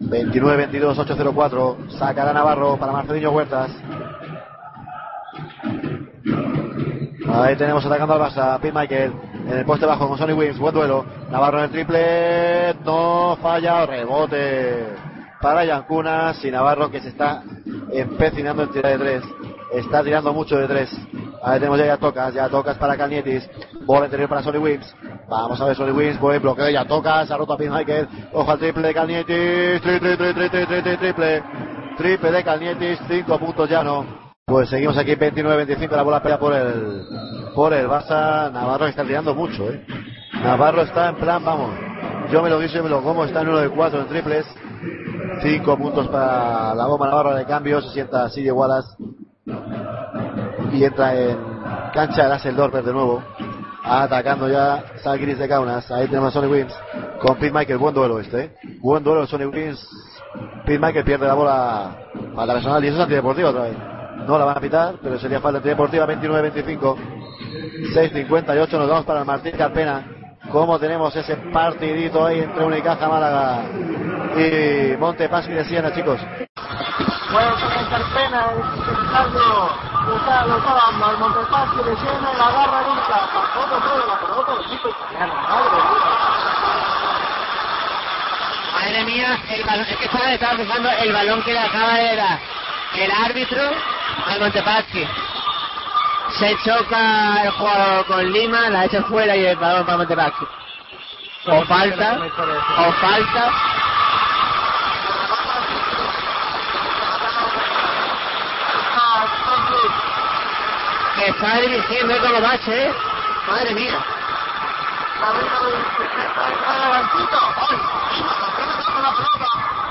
29-22, 8-0-4. Sacará Navarro para Marcelinho Huertas. Ahí tenemos atacando al Barça. Pete Michael en el poste bajo con Sonny Williams. Buen duelo. Navarro en el triple. No falla. Rebote para Yancunas. Y Navarro que se está empecinando en tirar de tres. Está tirando mucho de tres. Ahí tenemos ya, ya tocas. Ya tocas para Calnietis. Bola interior para Williams. Vamos a ver Sonny Williams. Buen bloqueo. Ya tocas. Ha roto a Michael. Ojo al triple de Calnietis. Triple, triple, triple, triple, triple. Triple de Calnietis. Cinco puntos ya no. Pues seguimos aquí 29-25 la bola pelea por el por el Barça. Navarro está tirando mucho, eh. Navarro está en plan, vamos. Yo me lo guiso y me lo como, está en uno de cuatro en triples. Cinco puntos para la bomba Navarro de cambio, se sienta así Wallace. Y entra en cancha el Dorper de nuevo. Atacando ya Salguiris de Kaunas. Ahí tenemos a Sonny Wins con Pete Michael. Buen duelo este. ¿eh? Buen duelo Sonny Wins. Pete Michael pierde la bola para personal y eso es antideportivo otra vez. No la van a pitar, pero sería falta antideportiva 29-25. 6-58. Nos vamos para el Martín Carpena. Como tenemos ese partidito ahí entre Unicaja Málaga y Montepaschi de Siena, chicos. Puede ser Carpena, cruzar los ambos, el Siena y la agarra nunca. Tampoco puede la pelota equipo italiano. Madre mía. Madre mía, el balón, es que estaba, estaba pensando el balón que le acaba de dar el árbitro al Montepaschi. Se choca el jugador con Lima, la echa fuera y el balón para Montepaschi. O falta, o falta. Que está dirigiendo ¿eh? como bache, ¿eh? Madre mía.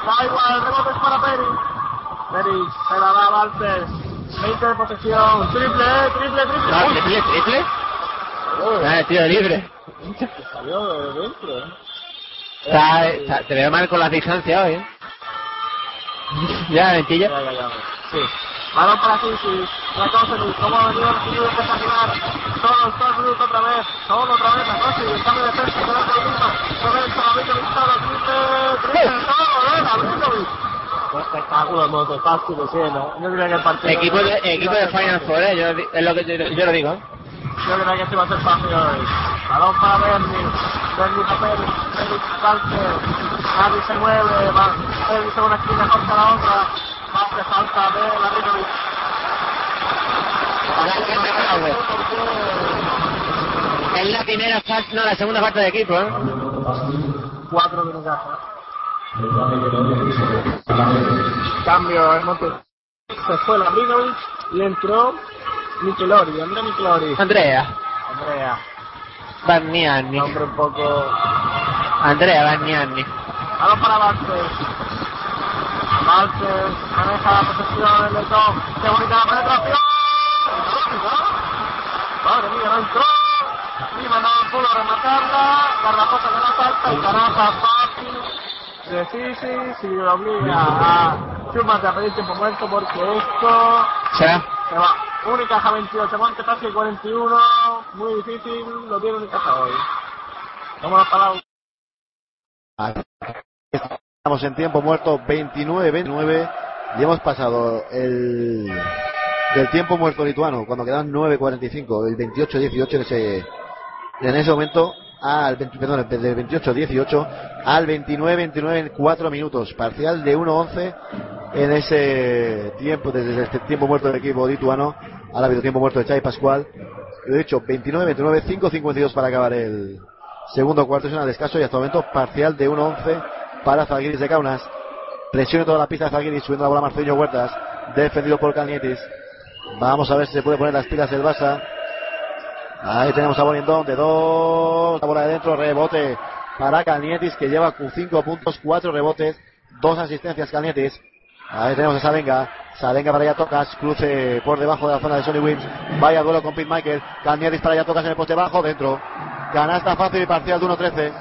Da igual, el rebote es para Peri. Peri se la da a Walters. 20 de posesión. Triple, triple, triple. No, Uy, triple, triple. Ah, tío libre. Salió de dentro, eh. Está, está- te veo mal con las distancias hoy, ¿eh? [laughs] Ya, mentilla. Ya, ya, ya. Sí. Balón para Sisi. La cosa es cómo ha venido recibido espectacular. Solo, solo minuto otra vez. Solo otra vez la cosa y el cambio de defensa. Con el misma. Con el Salavitovic. Triple, triple. Todo, eh. Salavitovic. Espectáculo el Montepaschi de Siena. Yo creía que el partido... Equipo de, equipo de Final Four, ¿eh? Yo, di- es lo que yo, yo lo digo. ¿eh? Yo creía que este iba a ser fácil hoy. Balón para Berni. Berni para Peri. Peri Walter. Nadie se mueve. Va. Peri se una esquina corta la otra. Hace falta de la Ritovic. Es la primera falta, no, la segunda falta de equipo, ¿eh? Cuatro minutos. Cambio el monte. Se fue la Brinovic y entró Michelori. Andrea Michelori. Andrea. Andrea. Barniani. Nombre un poco. Andrea Barniani. Balón para Vázquez. Vázquez maneja la posesión del Letón. Qué bonita la penetración. Madre mía, no entró. Lima no pudo rematarla. Garrafosa que no falta. Y fácil. De Sisi, si lo obliga a Schumann a pedir tiempo muerto porque esto ¿Se va? se va. Unicaja 28, Montepaschi 41. Muy difícil, lo tiene Unicaja hoy. Vamos a parar. Estamos en tiempo muerto 29-29 y hemos pasado el del tiempo muerto lituano cuando quedaban 9.45, el 28-18 en ese en ese momento al 20 perdón, del 28-18 al 29-29 en 4 minutos, parcial de 1-11 en ese tiempo, desde este tiempo muerto del equipo lituano, ahora ha habido tiempo muerto de Chai Pascual, lo he dicho 29-29, 5-52 para acabar el segundo cuarto, es un descanso y hasta el momento parcial de 1-11 para Zalgiris de Kaunas. Presiona toda la pista de Zalgiris, subiendo la bola Marcelino Huertas, defendido por Calnietis. Vamos a ver si se puede poner las pilas el Barça. Ahí tenemos a Bonindón de dos, la bola de dentro, rebote para Calnietis que lleva 5 puntos, 4 rebotes, 2 asistencias Calnietis. Ahí tenemos a Salenga, Salenga para allá tocas, cruce por debajo de la zona de Sonny Wims, vaya duelo con Pete Michael, Calnietis para allá tocas en el poste bajo, dentro. Canasta fácil y parcial de 1-13.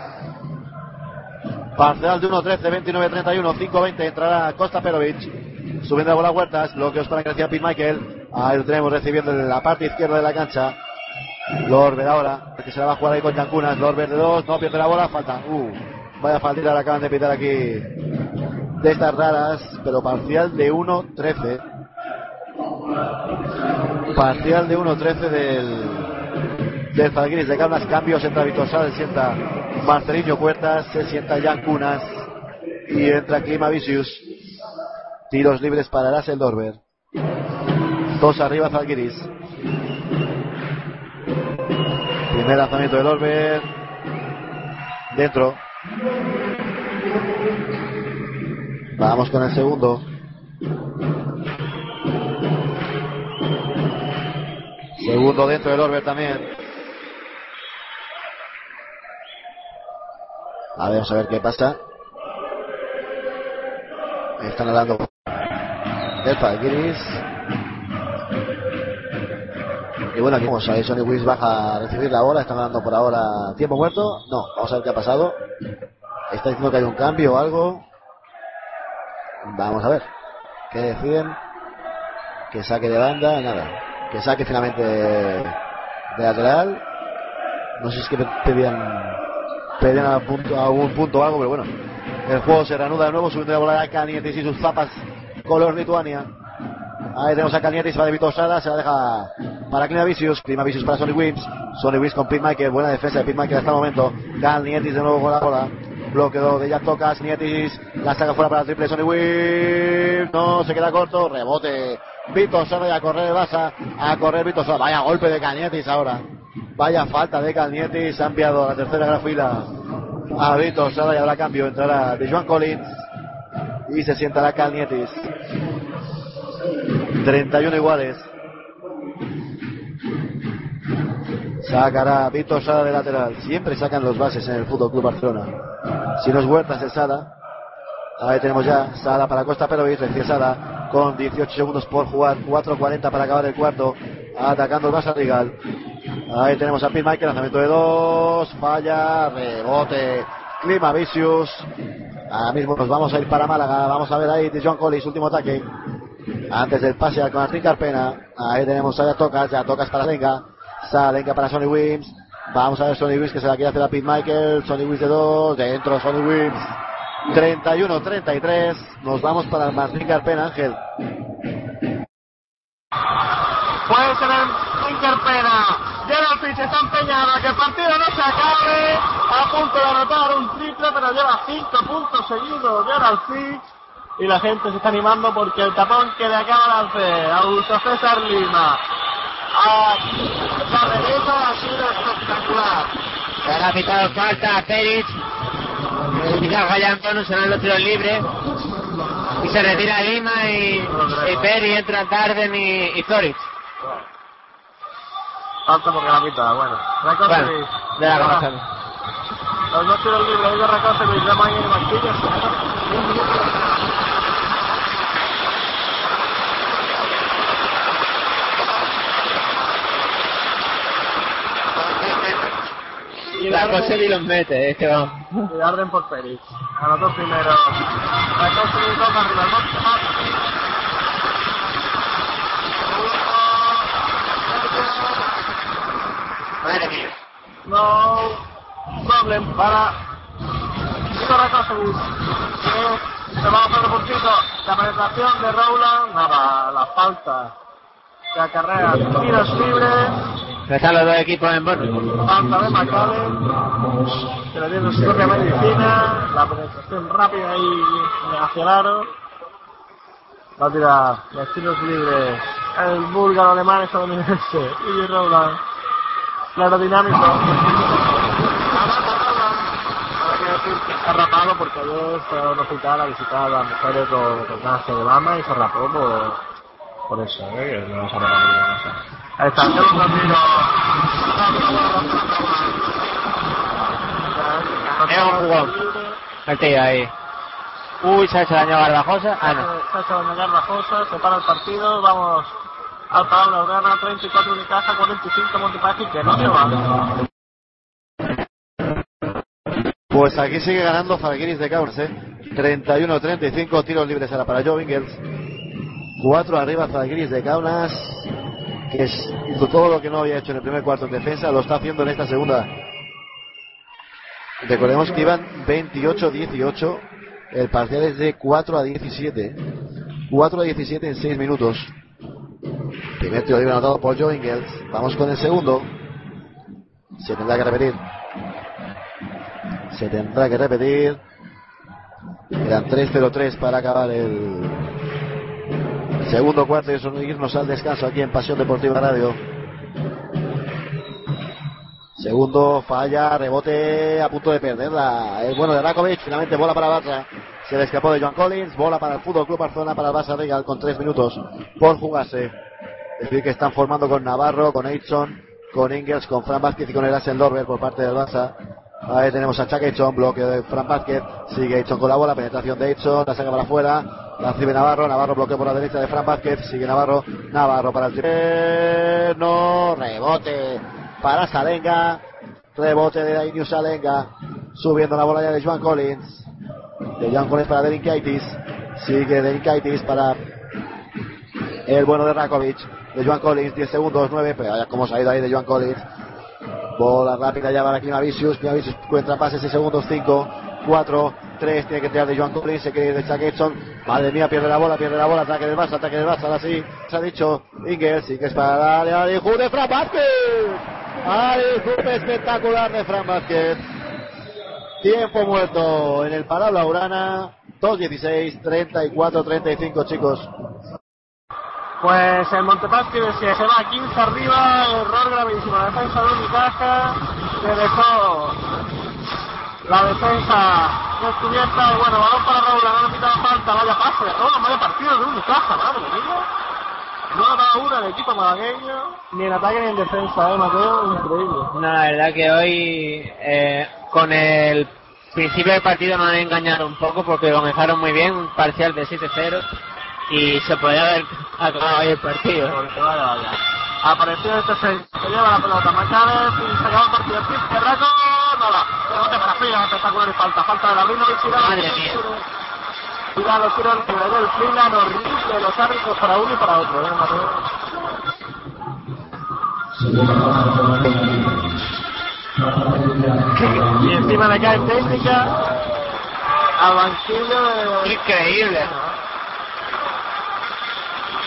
Parcial de 1-13, 29-31, 5-20, entrará Costa Perovic. Subiendo la bola a Huertas, bloqueos para que decía Pete Michael. Ahí lo tenemos recibiendo en la parte izquierda de la cancha. Lorber ahora, que se la va a jugar ahí con Yancunas. Lorber de dos, no pierde la bola, falta. Uh, vaya faltita la acaban de pitar aquí. De estas raras, pero parcial de 1-13. Parcial de 1-13 del, del Zalgiris de Cabras. Cambios entra Víctor Sá, se sienta Marcelino Puertas, se sienta Jan Cunas y entra Clima Vicius. Tiros libres para Russell Dorber. Dos arriba Zalgiris. Primer lanzamiento de Dorber. Dentro. Vamos con el segundo. Segundo dentro del Orber también. A ver, vamos a ver qué pasa. Están hablando el Falguiris. Y bueno, aquí vamos a ver, Wills baja a recibir la bola, están dando por ahora tiempo muerto. No, vamos a ver qué ha pasado. Está diciendo que hay un cambio o algo. Vamos a ver. ¿Qué deciden? Que saque de banda, nada. Que saque finalmente de lateral. No sé si es que pedían, pedían a punto, algún punto o algo, pero bueno. El juego se reanuda de nuevo, subiendo la bola de Canietis y sus zapas color Lituania. Ahí tenemos a Canietis, va de Vito Sada, se la deja para Climavicius, Climavicius para Sonny Wims, Sonny Wims con Michael, buena defensa de Michael hasta el momento, Canietis de nuevo con la bola, bloqueo de Jack Tocas, Nietis, la saca fuera para el triple Sonny Wims, no, se queda corto, rebote, Vito Sada y a correr Basa, a correr Vito Sada, vaya golpe de Canietis ahora, vaya falta de Canietis, ha enviado a la tercera gran fila a Vito Sada y ahora cambio, entrará de Joan Collins y se sientará Calnietis. 31 iguales. Sacará Víctor Sada de lateral. Siempre sacan los bases en el Fútbol Club Barcelona. Si no es Huertas es Sada. Ahí tenemos ya Sada para Costa Perovic, recién Sada con 18 segundos por jugar, 4.40 para acabar el cuarto, atacando el Barça Rigal. Ahí tenemos a Pete Michael, lanzamiento de dos, falla, rebote, Clima Vicious. Ahora mismo nos vamos a ir para Málaga, vamos a ver ahí de John Collins, último ataque. Antes del pase a Martín Carpena, ahí tenemos a Tocas, ya Tocas para Lenga, Lenga para Sonny Wims. Vamos a ver Sonny Wims que se la quiere hacer a Pete Michael, Sonny Wims de dos, dentro Sonny Wims. 31-33, nos vamos para Martín Carpena, Ángel. Puede ser el Carpena. Gerald Fitch está empeñada, que el partido no se acabe. A punto de anotar un triple, pero lleva cinco puntos seguidos Gerald Fitch. Y la gente se está animando porque el tapón que le acaba de hacer Augusto César Lima a la derecha ha sido espectacular. Se ha pitado falta a Peric. Indica Gallan Bonus en los tiros libres. Y se retira Lima y, y Peri entra Darden y, y Flores. Falta porque la mitad, bueno. Bueno, de la. Los dos tiros libres Rakosevic, de Mayer y Martínez. Y la ni los mete, es que vamos. Y Arden por Peric. Anotó primero. Rakosevic dos arriba. Madre mía. No problem para Tito se va a hacer puntito. La penetración de Rowland. Nada, la falta. Que acarrea tiros libres. Están los dos equipos en bonus. Falta de McAllen. Se le tiene su propia medicina. La penetración rápida ahí hacia el aro. Va a tirar los tiros libres. El búlgaro alemán estadounidense. Y Rowland. Aerodinámico. Que [laughs] está rapado porque ayer fue a un hospital a visitar a las mujeres con, con cáncer de mama y se rapó por, por eso, ¿eh? que no se ha rapado segundo tiro. Es un jugón. El tío ahí. Uy, se ha hecho daño a Garbajosa. Ah, no. Se ha hecho daño a Garbajosa, se para el partido, vamos al Pablo, gana 34 de casa, 45 Montepaschi, que no se va. Pues aquí sigue ganando Falguiris de Caurs, ¿eh? 31-35 tiros libres ahora para Joe Ingles. 4 arriba Falguiris de Kaunas, que hizo todo lo que no había hecho en el primer cuarto en defensa, lo está haciendo en esta segunda. Recordemos que iban 28-18, el parcial es de 4 a 17. 4 a 17 en 6 minutos. Primer tiro libre anotado por Joe Ingles. Vamos con el segundo. Se tendrá que repetir. Se tendrá que repetir. Quedan 3-0-3 para acabar el segundo cuarto y eso irnos al descanso aquí en Pasión Deportiva Radio. Segundo, falla, rebote, a punto de perderla. El bueno de Rakovic, finalmente bola para Barça. Se le escapó de John Collins, bola para el Fútbol Club Barcelona para el Barça Regal con tres minutos por jugarse. Es decir, que están formando con Navarro, con Eitson, con Ingels, con Fran Vázquez y con Erasen Lorber por parte del Barça. Ahí tenemos a Chuck bloqueo de Fran Vázquez. Sigue Edson con la bola, penetración de Edson, la saca para afuera. La recibe Navarro, Navarro bloqueo por la derecha de Fran Vázquez. Sigue Navarro, Navarro para el triple. No, rebote para Salenga. Rebote de Dainiu Salenga. Subiendo la bola ya de Joan Collins. De Joan Collins para Delinkaitis. Sigue Delinkaitis para el bueno de Rakovic. De Joan Collins, 10 segundos, 9. Pero vaya cómo se ha ido ahí de Joan Collins. Bola rápida ya para Klimavicius. Klimavicius encuentra pase 6 segundos, 5, 4, 3. Tiene que tirar de Joan Collins. Se quiere ir de Chuck Edson. Madre mía, pierde la bola, pierde la bola. Ataque del Barça, ataque del Barça. Ahora sí, se ha dicho Ingers. Ingers para darle a Alihu de Fran Vázquez. Alihu espectacular de Fran Vázquez. Tiempo muerto en el Palabra Urana. 2-16, 34-35, chicos. Pues el Montepaschi se, se va a 15 arriba, error gravísimo. La defensa de Unicaja que dejó la defensa descubierta. Y bueno, balón para Raúl, no le pitaba falta, vaya pase de Raúl, vaya partido de Unicaja, madre mía. No ha dado una el equipo malagueño, ni en ataque ni en defensa, eh, Mateo, increíble. No, la verdad que hoy eh, con el principio del partido nos han engañado un poco porque comenzaron muy bien, un parcial de 7-0 y se podía haber acabado ahí el partido. Porque vaya, vaya. Apareció este se, se lleva la pelota Macales y se acaba el partido. Chip, Ferraco, nada. Rebote para Freeland, espectacular y falta. Falta de la Rino y Chirano. Madre mía. Mira los tiros libre del Freeland, horrible los árbitros para uno y para otro. ¿eh, Mateo? Y encima le cae técnica al banquillo de... Increíble.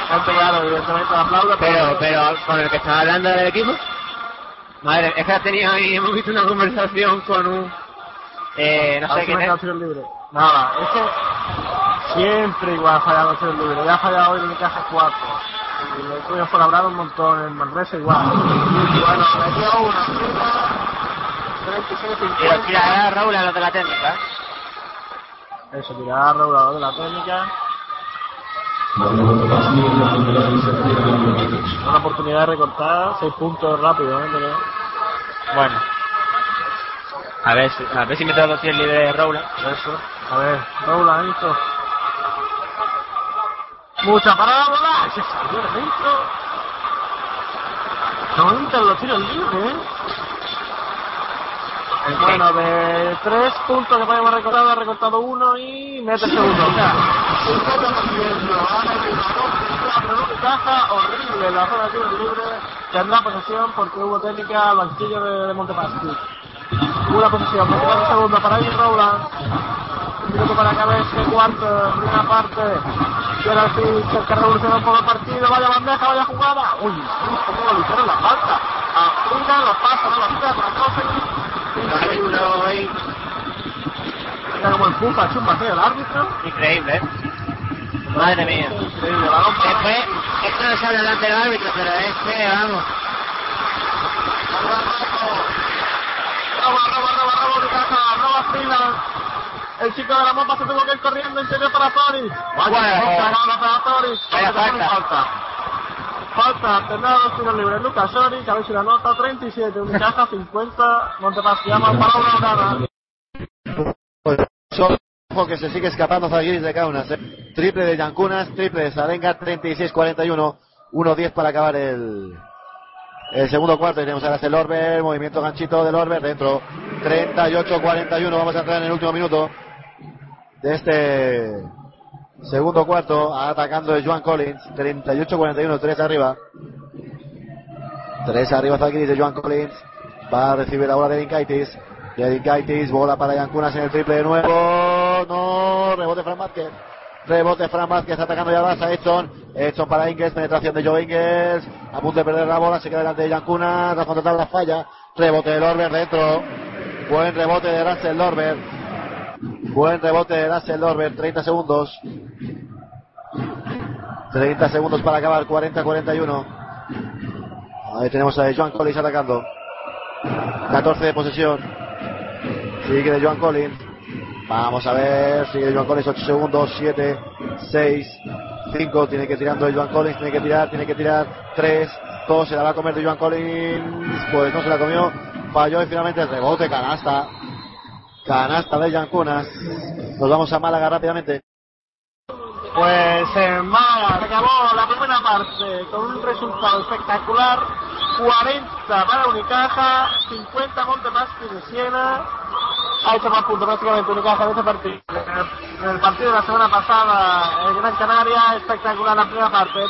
Han pegado evidentemente la aplauso, Pero, pero con el que estaba hablando del equipo, madre, es que ha tenido ahí, hemos visto una conversación con un, eh, no sé quién es. libre. Nada, es que siempre igual ha fallado el libre. Ya ha fallado hoy en caja 4. Y le tuvimos por hablar un montón en Manresa igual. Bueno, metió una fila, 36 Y los tirará Raúl a los de la técnica. Eso, tirará Raúl de la técnica. Una oportunidad de recortar, 6 puntos rápido, ¿eh? Pero- Bueno. A ver, si- a ver si me tengo los tiros libres de Raúl. Eso. A ver, Raúl adentro. Mucha parábola. Se salió de dentro. No entran los tiros libres, ¿eh? Bueno, de tres puntos que podemos recortar, ha recortado uno y mete el segundo. O sea, 50% caja horrible la zona de tiros libres. Tendrá posesión porque hubo técnica al banquillo de, de Montepaschi. Una posesión, mete el segundo para ir Rowland. Un minuto para acabar este cuarto, primera parte. Y ahora sí, que revoluciona un poco el partido. Vaya bandeja, vaya jugada. Uy, cómo lo hicieron la falta. A una lo pasa, no la tira, Mira cómo empuja, el árbitro. Increíble, ¿eh? Madre mía. Increíble, para Después, esto no habla delante del árbitro, pero es que, vamos. Roba, roba, roba, roba, Unicaja, roba Freeland. El chico de la mopa se tuvo que ir corriendo interior para Tori. Vaya, Bueno. bola para Tori. Vaya falta. falta. Falta, tendrá dos tiros libres. Lucas Sori, que a ver si la nota 37, Unicaja 50, Montepaschi llama para una. Pues, ojo que se sigue escapando Zalgiris de Kaunas. eh. Triple de Yancunas, triple de Salenga, 36-41. 1-10 para acabar el, el segundo cuarto. Tenemos ahora el Orber, movimiento ganchito del Orber dentro. 38-41. Vamos a entrar en el último minuto de este segundo cuarto. Atacando de Joan Collins. 38-41, 3 arriba. 3 arriba Zalgiris de Joan Collins. Va a recibir la bola de Dinkaitis. De Dinkaitis, bola para Yankunas en el triple de nuevo. No, rebote Fran Vázquez. Rebote Fran Vázquez atacando ya a Edson. Edson para Ingles, penetración de Joe Ingles. A punto de perder la bola, se queda delante de Yankunas. La contratar la falla. Rebote de Lorber dentro. Buen rebote de Russell Lorber. Buen rebote de Russell Lorber. 30 segundos. 30 segundos para acabar. 40-41. Ahí tenemos a Joan Collins atacando. 14 de posesión. Sigue de Joan Collins. Vamos a ver. Sigue de Joan Collins. 8 segundos. 7, 6, 5. Tiene que tirando de Joan Collins. Tiene que tirar. Tiene que tirar. 3, 2. Se la va a comer de Joan Collins. Pues no se la comió. Falló y finalmente el rebote. Canasta. Canasta de Yancunas. Nos vamos a Málaga rápidamente. Pues en Málaga se acabó la primera parte con un resultado espectacular. 40 para Unicaja, 50 Montepaschi de Siena. Ha hecho más puntos prácticamente Unicaja en este partido. En el partido de la semana pasada en Gran Canaria, espectacular la primera parte. El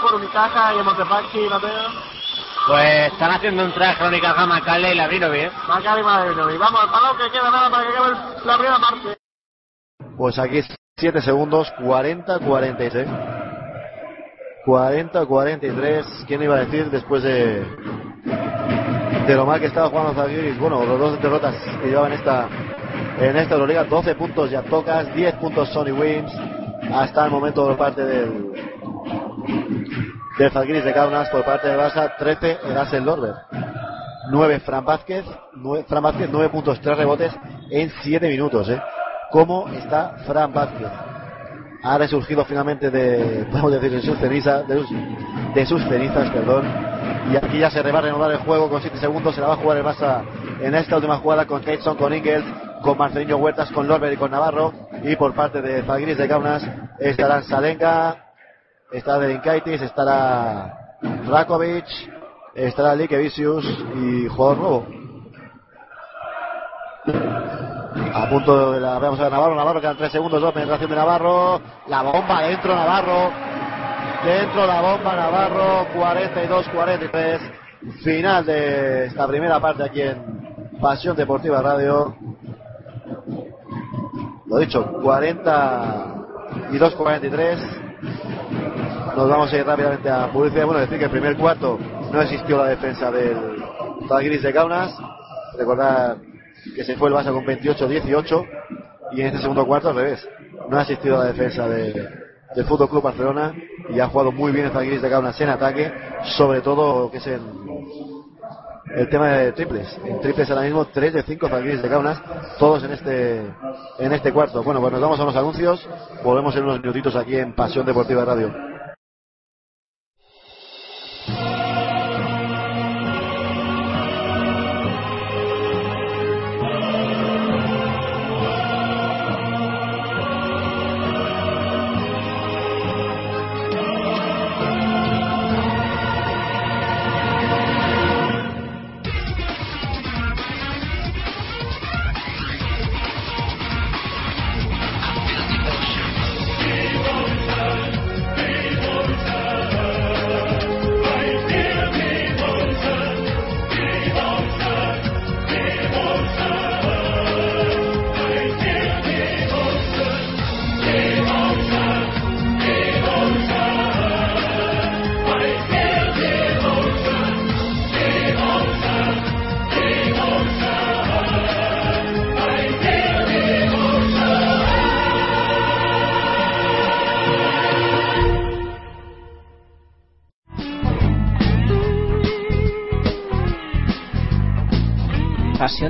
por Unicaja y. Pues están haciendo un traje Unicaja Macale y Lavrinovic. ¿eh? Y Madrinovic. Vamos al palo que queda nada para que acabe la primera parte. Pues aquí 7 segundos, 40-43. 40-43. ¿Quién iba a decir después de, de lo mal que estaba jugando Zalgiris? Bueno, los dos derrotas que llevaban esta, en esta Euroliga. 12 puntos ya tocas, 10 puntos Sony Wins. Hasta el momento por parte del, del Zalgiris de Kaunas, por parte de Barça, 13 el Axel Lorber. 9 Fran Vázquez, 9, Fran Vázquez, 9 puntos, 3 rebotes en 7 minutos, ¿eh? ¿Cómo está Fran Vázquez? Ha resurgido finalmente de, [laughs] podemos decir, de sus cenizas, de sus, de cenizas, perdón. Y aquí ya se va a renovar el juego con 7 segundos. Se la va a jugar el Barça en esta última jugada con Kateson, con Ingels, con Marcelinho Huertas, con Lorber y con Navarro. Y por parte de Zalgiris de Kaunas estarán Salenka, estará Delinkaitis, estará Rakovic, estará Likevicius y jugador nuevo. A punto de la, vamos a ver Navarro, Navarro quedan 3 segundos, dos, penetración de Navarro, la bomba dentro Navarro, dentro la bomba Navarro, 42-43, final de esta primera parte aquí en Pasión Deportiva Radio. Lo dicho, 42-43. Nos vamos a ir rápidamente a publicidad. Bueno, decir que el primer cuarto no existió la defensa del Zalgiris de Kaunas. Recordar que se fue el Barça con 28-18 y en este segundo cuarto al revés. No ha asistido la defensa de, del Fútbol Club Barcelona y ha jugado muy bien el de Kaunas en ataque, sobre todo que es en el tema de triples. En triples ahora mismo 3 de 5 Zalgiris de Kaunas, todos en este en este cuarto. Bueno, pues nos vamos a los anuncios, volvemos en unos minutitos aquí en Pasión Deportiva Radio.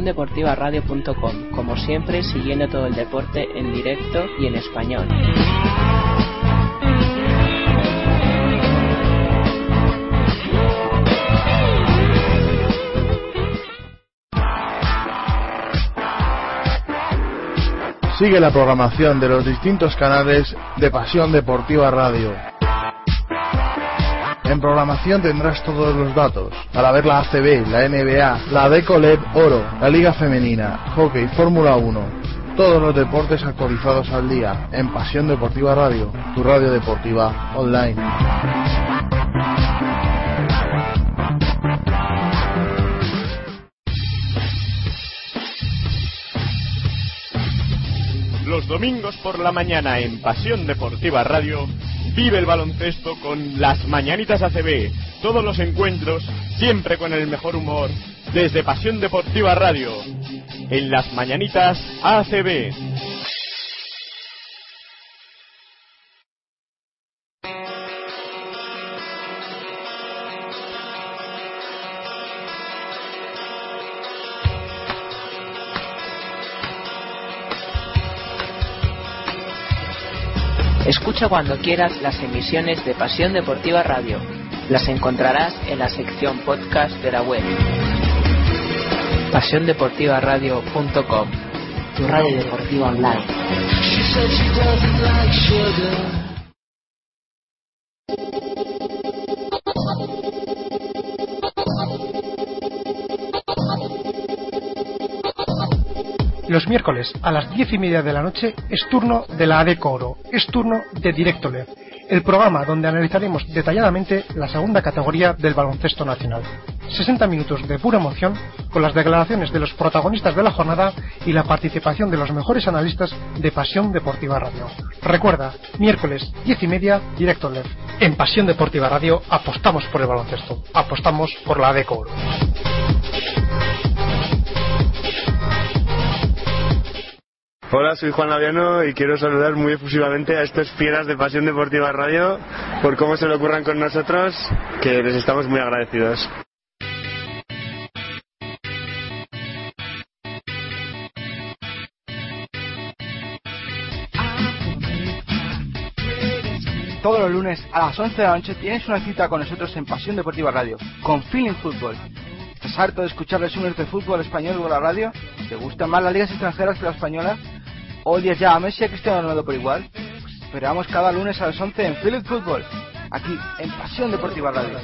pasiondeportivaradio.com, como siempre siguiendo todo el deporte en directo y en español. Sigue la programación de los distintos canales de Pasión Deportiva Radio. En programación tendrás todos los datos para ver la ACB, la NBA, la Decoleb Oro, la Liga Femenina, Hockey, Fórmula 1, todos los deportes actualizados al día en Pasión Deportiva Radio, tu radio deportiva online. Los domingos por la mañana en Pasión Deportiva Radio vive el baloncesto con las Mañanitas ACB. Todos los encuentros siempre con el mejor humor desde Pasión Deportiva Radio. En las Mañanitas ACB. Cuando quieras las emisiones de Pasión Deportiva Radio. Las encontrarás en la sección podcast de la web. pasiondeportivaradio.com tu radio deportiva online. Los miércoles a las diez y media de la noche es turno de la ADECO Oro, es turno de Directo LED, el programa donde analizaremos detalladamente la segunda categoría del baloncesto nacional. 60 minutos de pura emoción con las declaraciones de los protagonistas de la jornada y la participación de los mejores analistas de Pasión Deportiva Radio. Recuerda, miércoles 10 y media, Directo LED. En Pasión Deportiva Radio apostamos por el baloncesto, apostamos por la ADECO Oro. Hola, soy Juan Laviano y quiero saludar muy efusivamente a estos fieras de Pasión Deportiva Radio por cómo se le ocurran con nosotros, que les estamos muy agradecidos. Todos los lunes a las 11 de la noche tienes una cita con nosotros en Pasión Deportiva Radio, con Feeling Fútbol. ¿Estás harto de escuchar resúmenes de fútbol español por la radio? ¿Te gustan más las ligas extranjeras que la española? ¿Odias ya a Messi a Cristiano Ronaldo por igual? Esperamos cada lunes a las 11 en Feeling Fútbol, aquí en Pasión Deportiva Radio.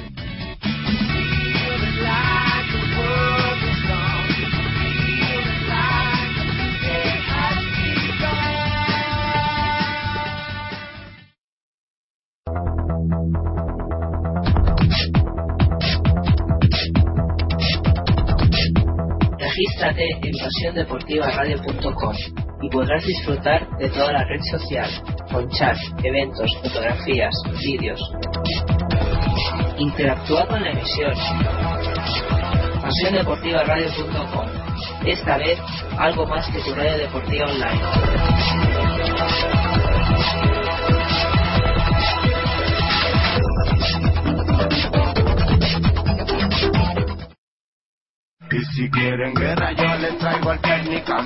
En pasiondeportivaradio.com y podrás disfrutar de toda la red social, con chat, eventos, fotografías, vídeos. Interactúa con la emisión. pasiondeportivaradio.com Esta vez, algo más que tu radio deportiva online. Si quieren guerra yo les traigo al técnica.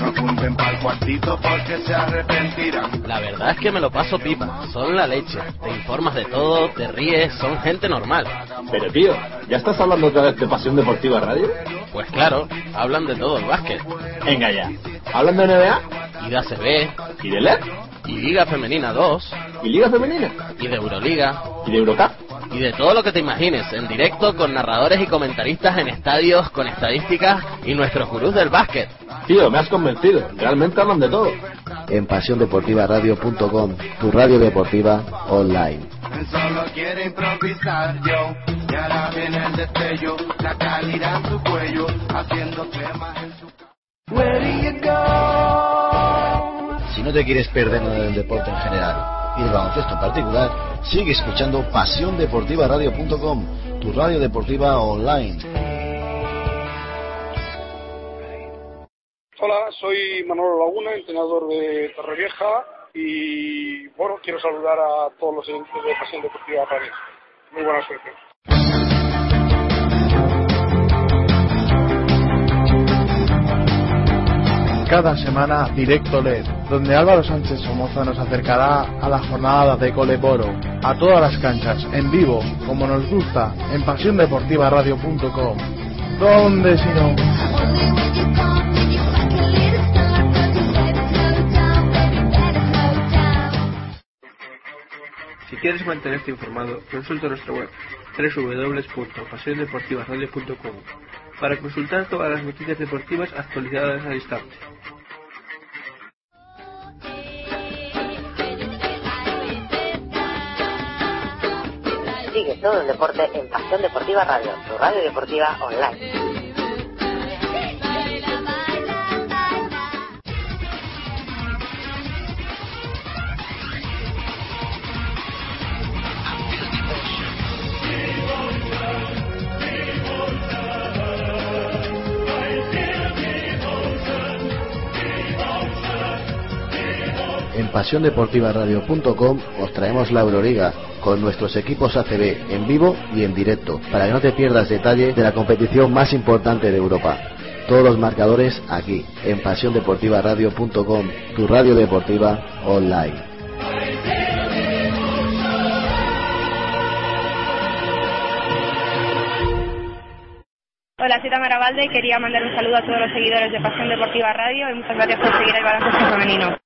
No apunten para el cuartito porque se arrepentirán. La verdad es que me lo paso pipa, son la leche. Te informas de todo, te ríes, son gente normal. Pero tío, ¿ya estás hablando otra vez de Pasión Deportiva Radio? Pues claro, hablan de todo el básquet. Venga ya. ¿Hablan de NBA? Y de ACB. ¿Y de LED? Y Liga Femenina 2. ¿Y Liga Femenina? Y de Euroliga. ¿Y de Eurocup? Y de todo lo que te imagines, en directo con narradores y comentaristas en estadios, con estadísticas y nuestros gurús del básquet. Tío, me has convencido, realmente hablan de todo. En pasiondeportivaradio.com, tu radio deportiva online. Solo quiere improvisar yo. Y ahora viene el destello. La calidad en su cuello. Haciendo cremas en su Where do you go? Si no te quieres perder nada del deporte en general y el baloncesto en particular, sigue escuchando pasiondeportivaradio.com, tu radio deportiva online. Hola, soy Manolo Laguna, entrenador de Torrevieja y bueno, quiero saludar a todos los oyentes de Pasión Deportiva Radio. Muy buena suerte. Cada semana Directo LED, donde Álvaro Sánchez Somoza nos acercará a la jornada de Coleboro, a todas las canchas, en vivo, como nos gusta, en pasiondeportivaradio.com. ¿Dónde si no? Si quieres mantenerte informado, consulta nuestra web www.pasiondeportivaradio.com para consultar todas las noticias deportivas actualizadas al instante. Todo el deporte en Pasión Deportiva Radio, tu radio deportiva online. En pasiondeportivaradio.com os traemos la Euroliga con nuestros equipos ACB en vivo y en directo, para que no te pierdas detalle de la competición más importante de Europa. Todos los marcadores aquí, en pasiondeportivaradio.com, tu radio deportiva online. Hola, soy Tamara Valde y quería mandar un saludo a todos los seguidores de Pasión Deportiva Radio y muchas gracias por seguir el baloncesto femenino.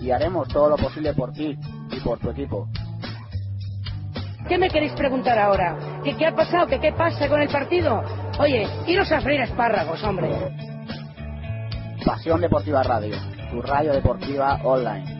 y haremos todo lo posible por ti y por tu equipo. ¿Qué me queréis preguntar ahora? ¿Que qué ha pasado? ¿Que qué pasa con el partido? Oye, iros a freír espárragos, hombre. Pasión Deportiva Radio, tu radio deportiva online.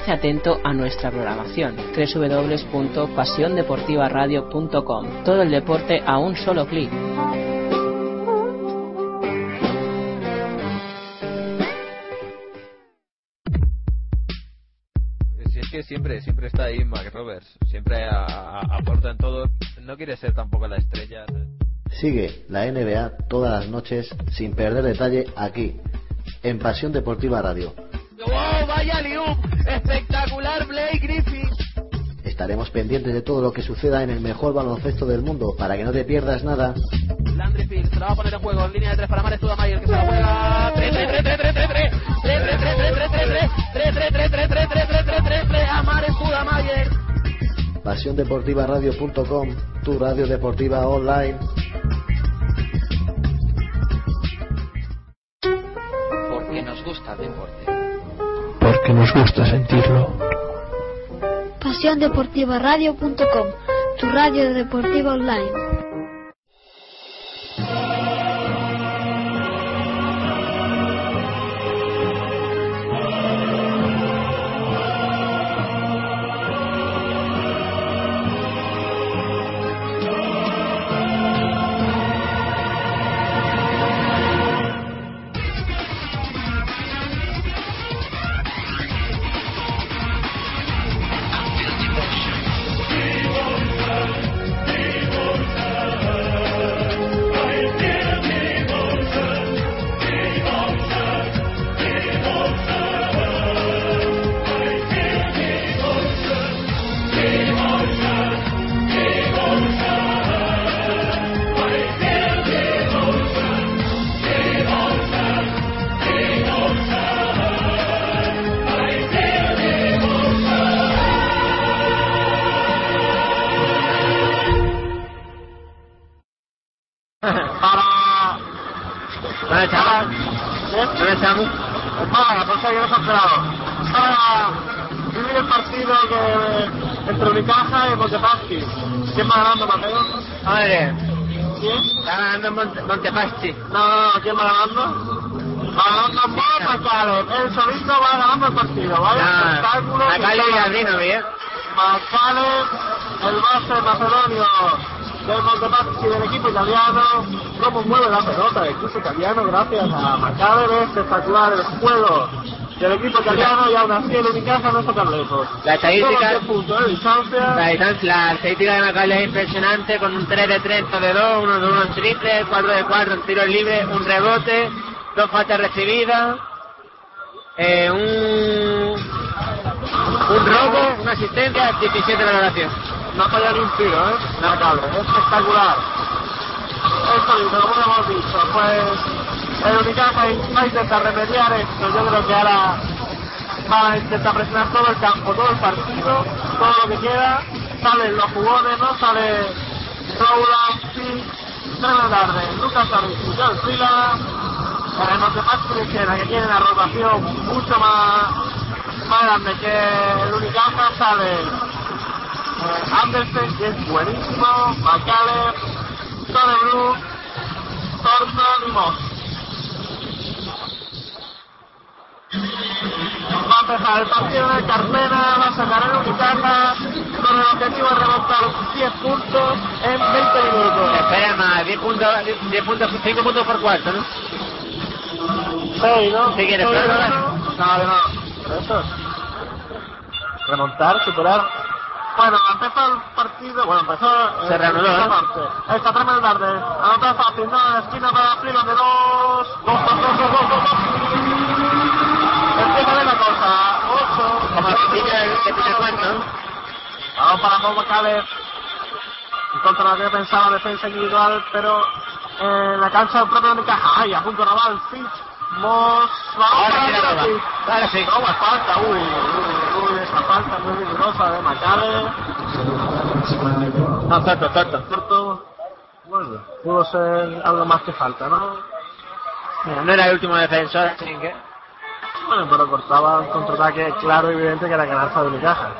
Permanece atento a nuestra programación www.pasiondeportivaradio.com. Todo el deporte a un solo clic. Si es que siempre, siempre está ahí Mac Roberts, siempre aporta en todo, no quiere ser tampoco la estrella. Sigue la NBA todas las noches sin perder detalle aquí, en Pasión Deportiva Radio. ¡Wow! ¡Vaya liup! ¡Espectacular Blake Griffin! Estaremos pendientes de todo lo que suceda en el mejor baloncesto del mundo para que no te pierdas nada. Landry Fields se la va a poner en juego. Línea de tres para Mares Tudamayer que se la juega. 3 3 3 3 3 3 3 3 3 3 3 3 3 3 3 3 3 3 3 3 3 3 3 a Mares Tudamayer. PasiónDeportivaRadio.com, tu radio deportiva online. Porque nos gusta sentirlo. PasiónDeportivaRadio.com, tu radio deportiva online. Para, pues ahí hemos esperado. Para vivir el partido entre Unicaja y Montepaschi. ¿Quién va ganando, Mateo? Madre. ¿Quién? Está ganando Monte, Montepaschi. No, ¿quién va ganando? Va ganando Bob Macaleb. Él solito va ganando el partido. Espectáculo. que Macaleb y Gardino, bien. Macaleb, el base macedonio del Montepaschi del equipo italiano. Cómo mueve la pelota el equipo italiano gracias a Macaleb. Es espectacular el juego del equipo italiano y aún así el Unicaja no está tan lejos. La estadística- Solo 10 puntos de distancia. La, distancia- la estadística de Macaulay es impresionante con un 3 de 3, 2 de 2, 1 de 1 en triple, 4 de 4 en tiros libres, un rebote, dos faltas recibidas, eh, un, un robo, una asistencia, 17 valoración. No ha fallado ni un tiro, ¿eh? Espectacular. Esto como hemos dicho, pues el Unicaja va a intentar remediar esto. Yo creo que ahora va a intentar presionar todo el campo, todo el partido, todo lo que queda. Salen los jugones, ¿no? Sale Rowland, Fitz, Trevor Darden, Lucas Harris y John Fila. Haremos de más Cristiana, que tiene una rotación mucho más, más grande que el Unicaja. Sale Andersen, que es buenísimo, Macaleb, Brook, Thornton y Moss. Va a empezar el partido de Carmena, va a sacar el Unicaja con el objetivo de remontar 10 puntos en 20 minutos. Espera más, 10 puntos, 10 puntos, 5 puntos por cuarto, ¿no? 6, ¿no? ¿Sí quieres? ¿no? No, no, no. Eso. Remontar, superar. Bueno, empezó el partido, bueno, empezó... Se reanudó, esta ¿eh? parte. Esta tremenda tarde. Anota fácil, la esquina para Freeland de dos. Dos, dos, dos, dos, dos, dos. Empieza bien la cosa. Ocho. Como al principio del del primer cuarto. Vamos para Bob Caleb. En contra de lo que pensaba, defensa individual, pero en la cancha del propio Unicaja. Ay, a punto de el Fitch. Vamos Ahora sí. Ahora sí. No, más falta. Uy, uy, uy, esta falta muy vigorosa de Macale. No, corto, corto. Corto. Bueno, pudo ser algo más que falta, ¿no? Mira, no era el último defensor, así que... Bueno, pero cortaba un contraataque claro y evidente que era ganarse de Unicaja.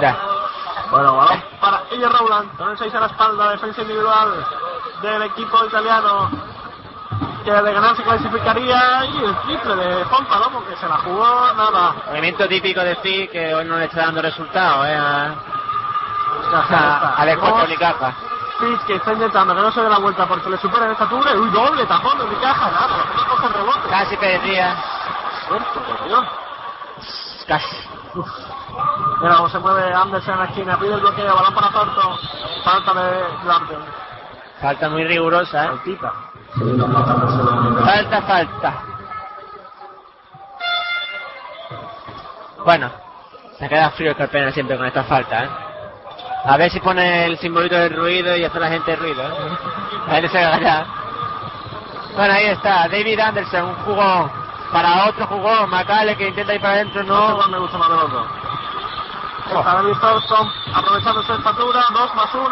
Ya. Bueno, balón para ella Rowland, con el 6 a la espalda, defensa individual del equipo italiano que de ganar se clasificaría y el triple de Pompa, ¿no? Porque se la jugó nada. Movimiento típico de Steve que hoy no le está dando resultados, ¿eh? A, Caja, a, Unicaja. Fitch que está intentando que no se dé la vuelta porque le supera en estatura. Uy, doble tapón de Unicaja, nada, no coge rebote. Casi perdía. Suerte, por Dios. Casi. Mira cómo se mueve Anderson en la esquina, pide el bloqueo, balón para Thornton. Falta de Larden. Falta muy rigurosa, ¿eh? Falta, falta. Bueno, se queda frío el Carpena siempre con esta falta, ¿eh? A ver si pone el simbolito del ruido y hace la gente ruido, ¿eh? La gente se agarra. Bueno, ahí está, David Anderson, un jugón para otro jugón, Macale que intenta ir para adentro, No, no. me gusta más de los dos. David Thompson aprovechando su estatura, 2 más 1.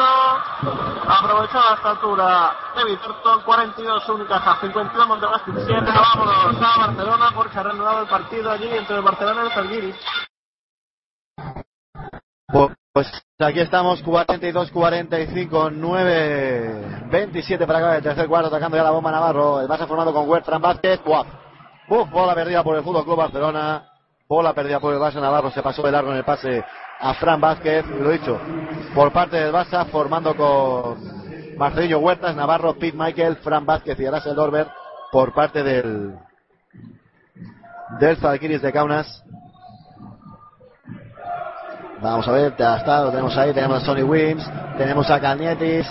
Aprovechó la estatura David Thompson, 42 Unicaja, 52 Montebasket, 7. Vámonos a Barcelona porque ha reanudado el partido allí entre el Barcelona y el Zalgiris. Pues aquí estamos, 42-45, 9-27 para acabar el tercer cuarto, atacando ya la bomba Navarro. El base formado con Huerta Vázquez. Buah. Buf, bola perdida por el Fútbol Club Barcelona. Bola perdida por el base Navarro. Se pasó de largo en el pase a Fran Vázquez. Lo dicho, por parte del Barça, formando con Marcelino Huertas, Navarro, Pete Michael, Fran Vázquez y Arasel Dorber por parte del del Zalgiris de Kaunas. Vamos a ver, ya está, lo tenemos ahí, tenemos a Sonny Wims, tenemos a Calnietis,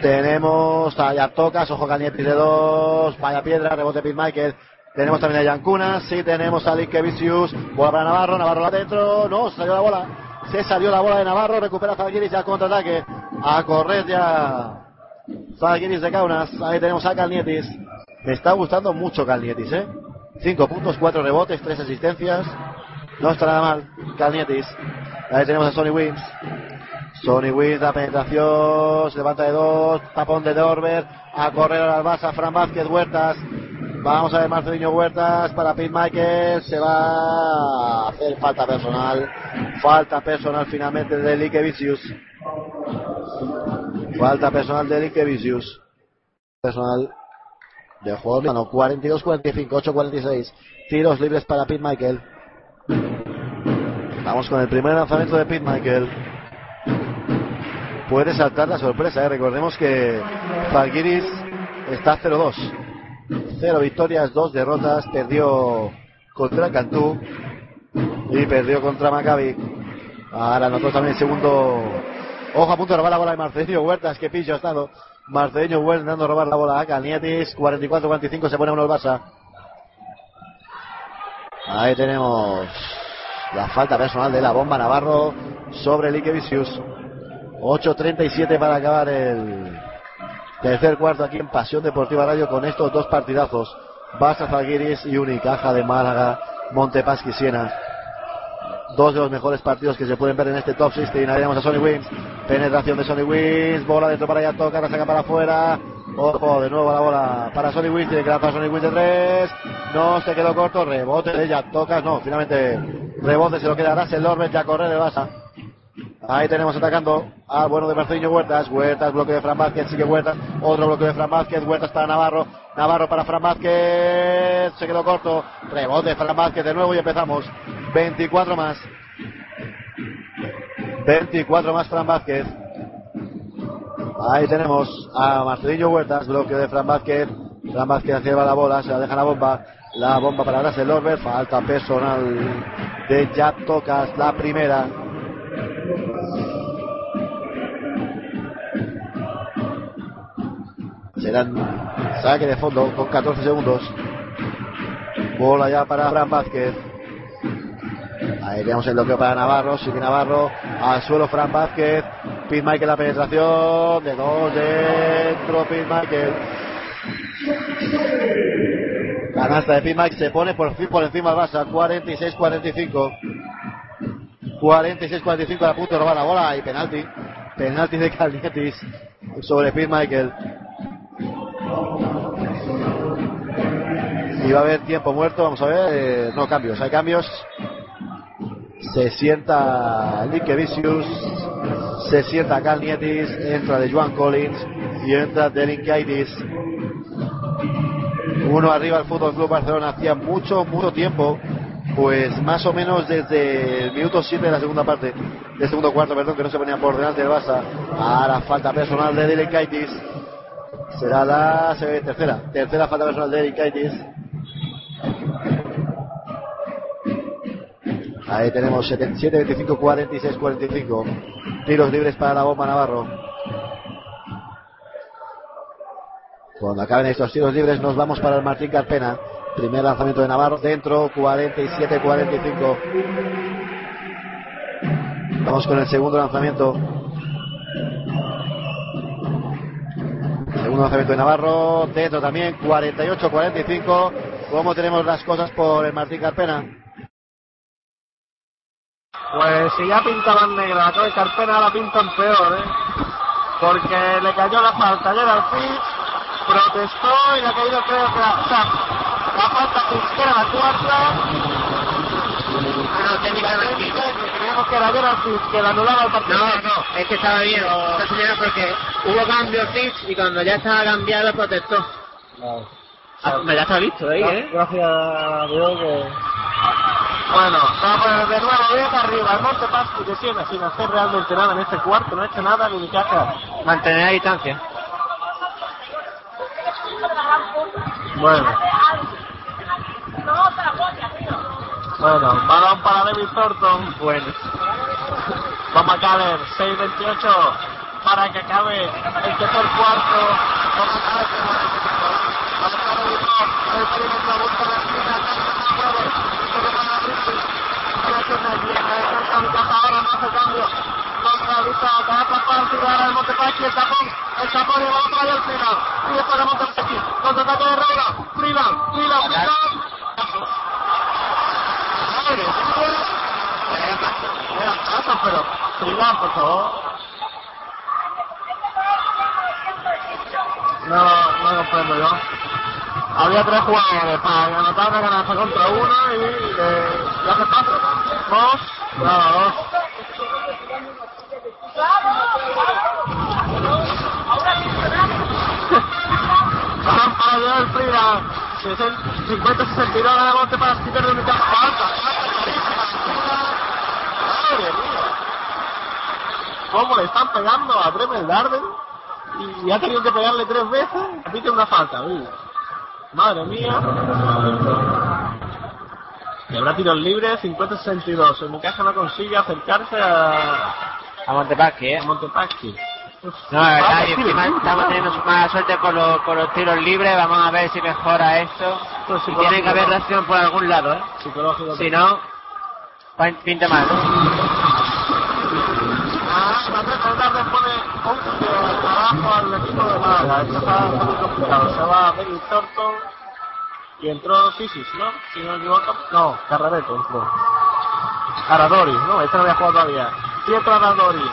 tenemos a Yartocas, ojo Calnietis de dos, vaya piedra, rebote Pete Michael, tenemos también a Yancunas, sí, tenemos a Linkevicius, bola para Navarro, Navarro la dentro, no, salió la bola, se salió la bola de Navarro, recupera Zalgiris ya contraataque, a correr ya Zalgiris de Kaunas, ahí tenemos a Calnietis, me está gustando mucho Calnietis, eh, 5 puntos, 4 rebotes, 3 asistencias, no está nada mal. Calnietis. Ahí tenemos a Sonny Wins. Sonny Wins, la penetración. Levanta de dos. Tapón de Dorber. A correr al Albasa. Fran Vázquez, Huertas. Vamos a ver Marcelino Huertas para Pete Michael. Se va a hacer falta personal. Falta personal finalmente de Likevicius. Falta personal de Likevicius. Personal de juego. No, 42-45, 8-46. Tiros libres para Pete Michael. Vamos con el primer lanzamiento de Pete Michael. Puede saltar la sorpresa, ¿eh? recordemos que Falgiris está 0-2. 0 victorias, 2 derrotas, perdió contra Cantú y perdió contra Maccabi. Ahora anotó también el segundo. Ojo a punto de robar la bola de Marcelino Huertas, que pillo ha estado. Marcelino Huertas a robar la bola a Calnietis, 44-45 se pone uno el Barça. Ahí tenemos la falta personal de la bomba Navarro sobre Likevicius. 8.37 para acabar el tercer cuarto aquí en Pasión Deportiva Radio con estos dos partidazos. Barça Zalgiris y Unicaja de Málaga, Montepaschi Siena. Dos de los mejores partidos que se pueden ver en este top 16. Ahí tenemos a Sonny Wins. Penetración de Sonny Wins. Bola dentro para allá, toca, la saca para afuera. Ojo, de nuevo la bola para Sonny Wins. Tiene que lanzar Sonny Wins de tres. No se quedó corto. Rebote de ella. Tocas, no. Finalmente rebote se lo queda Russell Lorbert. Ya corre de Basa. Ahí tenemos atacando al bueno de Marcelino Huertas. Huertas, bloque de Fran Vázquez, sigue Huertas. Otro bloque de Fran Vázquez. Huertas para Navarro. Navarro para Fran Vázquez. Se quedó corto. Rebote Fran Vázquez de nuevo y empezamos. 24 más. 24 más Fran Vázquez. Ahí tenemos a Marcelino Huertas, bloque de Fran Vázquez. Fran Vázquez lleva la bola, se la deja la bomba. La bomba para Russell Lorber. Falta personal de Jack Tocas, la primera. Serán saque de fondo con 14 segundos. Bola ya para Fran Vázquez. Ahí tenemos el bloqueo para Navarro. Sigue Navarro. Al suelo Fran Vázquez. Pete Michael la penetración. De dos dentro Pete Michael. Canasta de Pete Michael se pone por por encima del Barça. 46-45. 46-45 a punto de robar la bola y penalti. Penalti de Calnietis sobre Pete Michael. Y va a haber tiempo muerto, vamos a ver. eh, no cambios, hay cambios. Se sienta Lique Vicious, se sienta Calnietis, entra de Joan Collins y entra Delinkaitis. Uno arriba al Fútbol Club Barcelona hacía mucho, mucho tiempo, pues más o menos desde el minuto 7 de la segunda parte, del segundo cuarto, perdón, que no se ponía por delante del Barça. Ahora falta personal de Delinkaitis. Será la tercera, tercera falta personal de Delinkaitis. Ahí tenemos 7, 25, 46, 45. Tiros libres para la bomba Navarro. Cuando acaben estos tiros libres nos vamos para el Martín Carpena. Primer lanzamiento de Navarro dentro, 47, 45. Vamos con el segundo lanzamiento. Segundo lanzamiento de Navarro, dentro también, 48, 45. ¿Cómo tenemos las cosas por el Martín Carpena? Pues si ya pintaban negra torre Carpena, la pintan peor, ¿eh? Porque le cayó la falta ayer al Fitch, protestó y le ha caído creo que la, la falta era la cuarta. Pero técnicamente creemos que al Fitch, que la anulaba el partido. No, no, es que estaba bien, esta señora, porque hubo cambio Fitch y cuando ya estaba cambiado protestó. Ah, me ya está visto ahí, ¿eh? Gracias a Dios que... Bueno, vamos a de nuevo bien arriba. El Monte Pascu que sigue sin hacer realmente nada en este cuarto, no ha hecho nada ni caja. Mantener la distancia. Bueno. Bueno, balón para David Thornton. Bueno. Vamos a caer 6-28 para que acabe el tercer cuarto. Vamos a caer Vamos a caer el perímetro, busca la esquina, ahora no hace cambio. No realiza, va a atrapar, tirar al Montepaschi, el tapón, el tapón y va a traer al final. Y para Montepaschi, contraataque de Raula, Freeland, Freeland, Freeland. Pero Freeland, por favor. No, no comprendo yo. Había tres jugadores para anotar una ganancia contra uno y eh, ya se pasa. Dos, nada, dos. Van para Joel Frida. 50-62 de bote para Skipper de mitad. Falta. Madre mía. ¿Cómo le están pegando a Bremer Darden? Y ha tenido que pegarle tres veces. Repite una falta. Uy. Madre mía. Y habrá tiros libres 50-62. El Mucaja no consigue acercarse a, A Montepaschi, ¿eh? a Montepaschi. No, la verdad, y encima estamos teniendo mala suerte con, los- con los tiros libres. Vamos a ver si mejora esto. Y tiene que haber reacción por algún lado, ¿eh? Psicológico. Si no, pin- pinta mal. Ah, va a recordar después de 11 trabajo al equipo de Málaga. Esto está muy complicado. Se va David Thornton y entró Sisis, ¿no? Si no me equivoco. No, Carrareto entró. Aradori, no, este no había jugado todavía. Sí entra Aradori.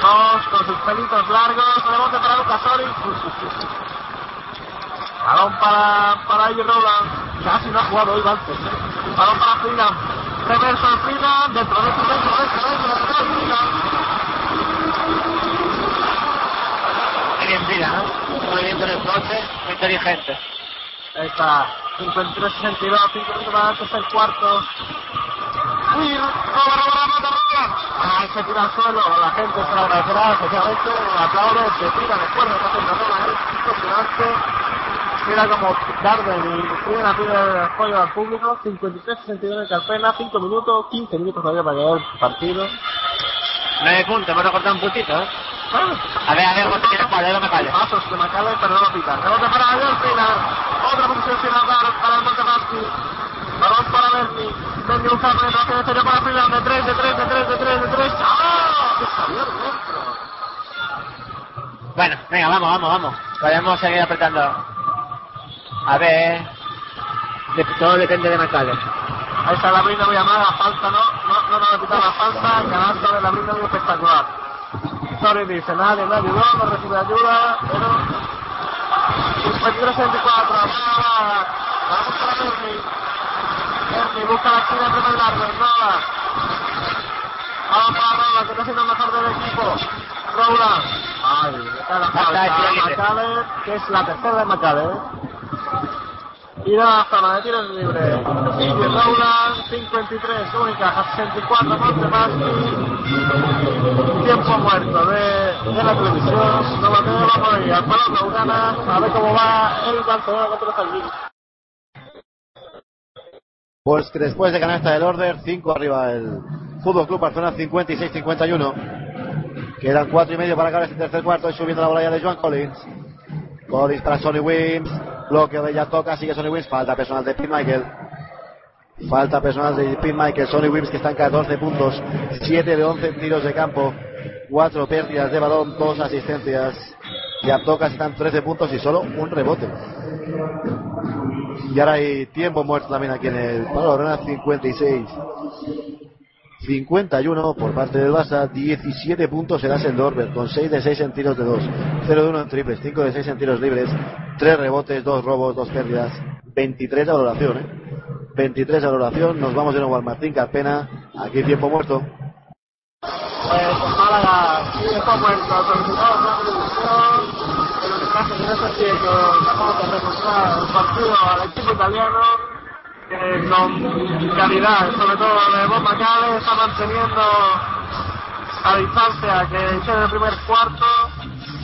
Dos con sus pelitos largos. Rebote para Lucas Ori. Balón para, para. Casi no ha jugado hoy antes. Balón para Freeland. Reverso de Freeland. Dentro de dentro, dentro, dentro, de Freeland. Bien, mira, ¿no? Muy bien con el muy inteligente. Ahí está. 53-62, 5 minutos para el tercer cuarto. Uy, roba, roba, roba, roba. Ah, se tira suelo. La gente se lo agradecerá, especialmente. Aplaude, se tira de cuerda, que hace una rola, ¿eh? Impresionante. Mira como Darden y piden a pedir el apoyo al público. 53-62 en Carpena, 5 minutos, 15 minutos todavía para llegar el partido. 9 puntos, hemos recortado un puntito, ¿eh? A ver, a ver, José, me calle. Pasos de pero no lo. Rebote para Delfina. Otra posición sin para el Montepaschi. Balón para Berni. Berni busca la penetración exterior para Freeland. De 3, de 3, de 3, de 3, de 3. ¡Ah! Bueno, venga, vamos, vamos, vamos. Podemos seguir apretando. A ver. Todo depende de Macale. Ahí está la brinda muy amada, falta no, no, no nos quitado la falta, canasta de la brinda muy espectacular. Sorry dice, nadie me ayudó, no recibe ayuda, pero 53-64, nada, vamos para Berni. Berni busca la esquina de primer largo, nada. Vamos para Roland, que está siendo el mejor del equipo. Roland. Ay, está la Falta. Macale, que es la tercera de Macale, ¿eh? Y da la de tiros libres. Sigue Rowland, 53, única, 64 Monte más. Tiempo muerto de, de la televisión. No Mateo, vamos a ir al Palón Laurana a ver cómo va el Barcelona contra los Albinos. Pues que después de canasta del Order, 5 arriba el Fútbol Club Barcelona 56-51. Quedan 4 y medio para acabar este tercer cuarto y subiendo la bola ya de Joan Collins. Collins para Sonny Wims. Bloqueo de ya toca, sigue Sonny Wims. Falta personal de Pete Michael. Falta personal de Pete Michael. Sonny Wims que está en 14 puntos. 7 de 11 tiros de campo. 4 pérdidas de balón, 2 asistencias. Y Aptocas están 13 puntos y solo un rebote. Y ahora hay tiempo muerto también aquí en el Palo Arena, 56. 51 por parte del Barça, 17 puntos el el Dorber, con 6 de 6 en tiros de 2, 0 de 1 en triples, 5 de 6 en tiros libres, 3 rebotes, 2 robos, 2 pérdidas, 23 de valoración, ¿eh? 23 de valoración, nos vamos de nuevo al Martín Carpena, aquí tiempo muerto. Pues en Málaga, tiempo muerto, solicitado la televisión. El único que no sé si que reforzar el partido al equipo italiano. Que con calidad, sobre todo de Bob Macale, está manteniendo a distancia que hicieron el primer cuarto.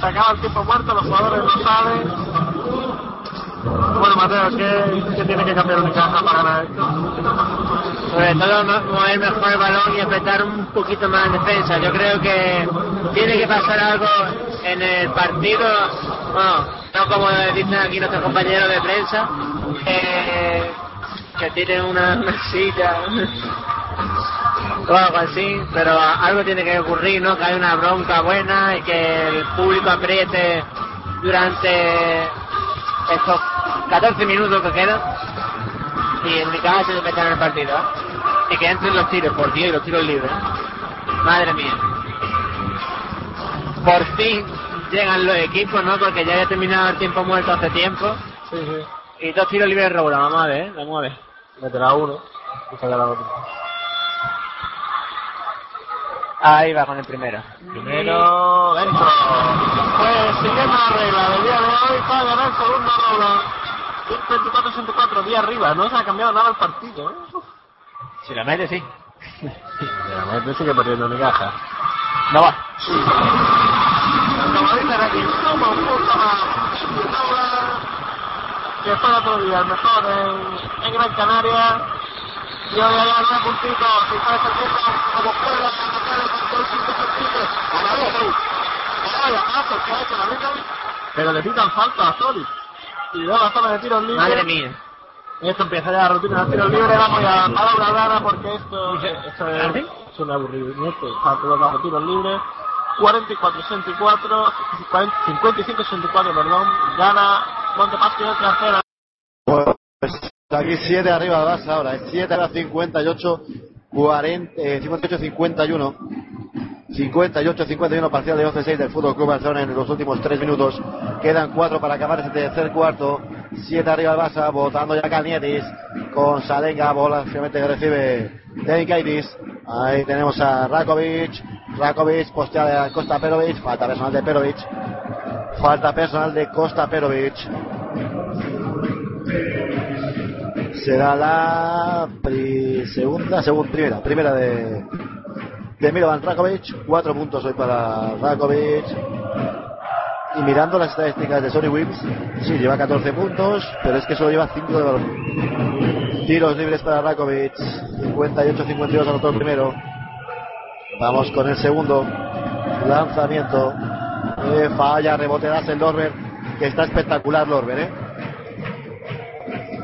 Se acaba el tiempo muerto, los jugadores no salen. Bueno, Mateo, ¿qué, tiene que cambiar Unicaja para ganar esto? Sobre todo mo- mover mejor el balón y apretar un poquito más en defensa. Yo creo que tiene que pasar algo en el partido, bueno, no como dicen aquí nuestros compañeros de prensa, eh, que tienen una, una silla o algo así, pero algo tiene que ocurrir, ¿no? Que hay una bronca buena y que el público apriete durante estos 14 minutos que quedan y el Unicaja se debe en el partido ¿eh? y que entren los tiros por Dios y los tiros libres madre mía por fin llegan los equipos no porque ya había terminado el tiempo muerto hace tiempo Sí, sí. y dos tiros libres de Robles vamos a ver ¿eh? vamos a ver Meterá uno y sacará la otra. ahí va con el primero Primero, dentro. Pues siguiendo la regla del día de hoy, para ganar el segundo Roland. 24-64, día arriba. No se ha cambiado nada el partido. ¿eh? si lo mete sí Realmente sigue perdiendo Unicaja. no va Como aquí, punto que fue el otro día el mejor en, en Gran Canaria. Y hoy ganado un puntito. Si está como juega, como juega, con dos puntos puntitos. A la vez, Vaya paso que ha hecho la liga. Pero le pitan falta a Soli. Y luego la zona de tiros libres. madre mía Esto empieza ya la rutina de tiros libres. Vamos ya a palabra rara porque esto, esto es, es un aburrimiento. Está todo bajo tiros libres. 44-64, 55-64, perdón. Gana Montepaschi en tercera. Pues aquí 7 arriba Barça ahora, es 7 a la 58, 40, eh, 58, 51. 58, 51 parcial de 11-6 del Fútbol Club Barcelona en los últimos 3 minutos. Quedan 4 para acabar este tercer cuarto. 7 arriba el Barça, votando ya Calnietis con Salenga, bola finalmente que recibe Denikaitis. Ahí tenemos a Rakovic, Rakovic postea a Costa Perovic, falta personal de Perovic, falta personal de Costa Perovic. Será la segunda, segunda, primera, primera de, de Milovan Rakovic, cuatro puntos hoy para Rakovic. Y mirando las estadísticas de Sony Wims, sí, lleva 14 puntos, pero es que solo lleva 5 de balón. Tiros libres para Rakovic, 58-52 anotó el primero. Vamos con el segundo. Lanzamiento. Eh, falla, rebote el Lorber, que está espectacular Lorber, ¿eh?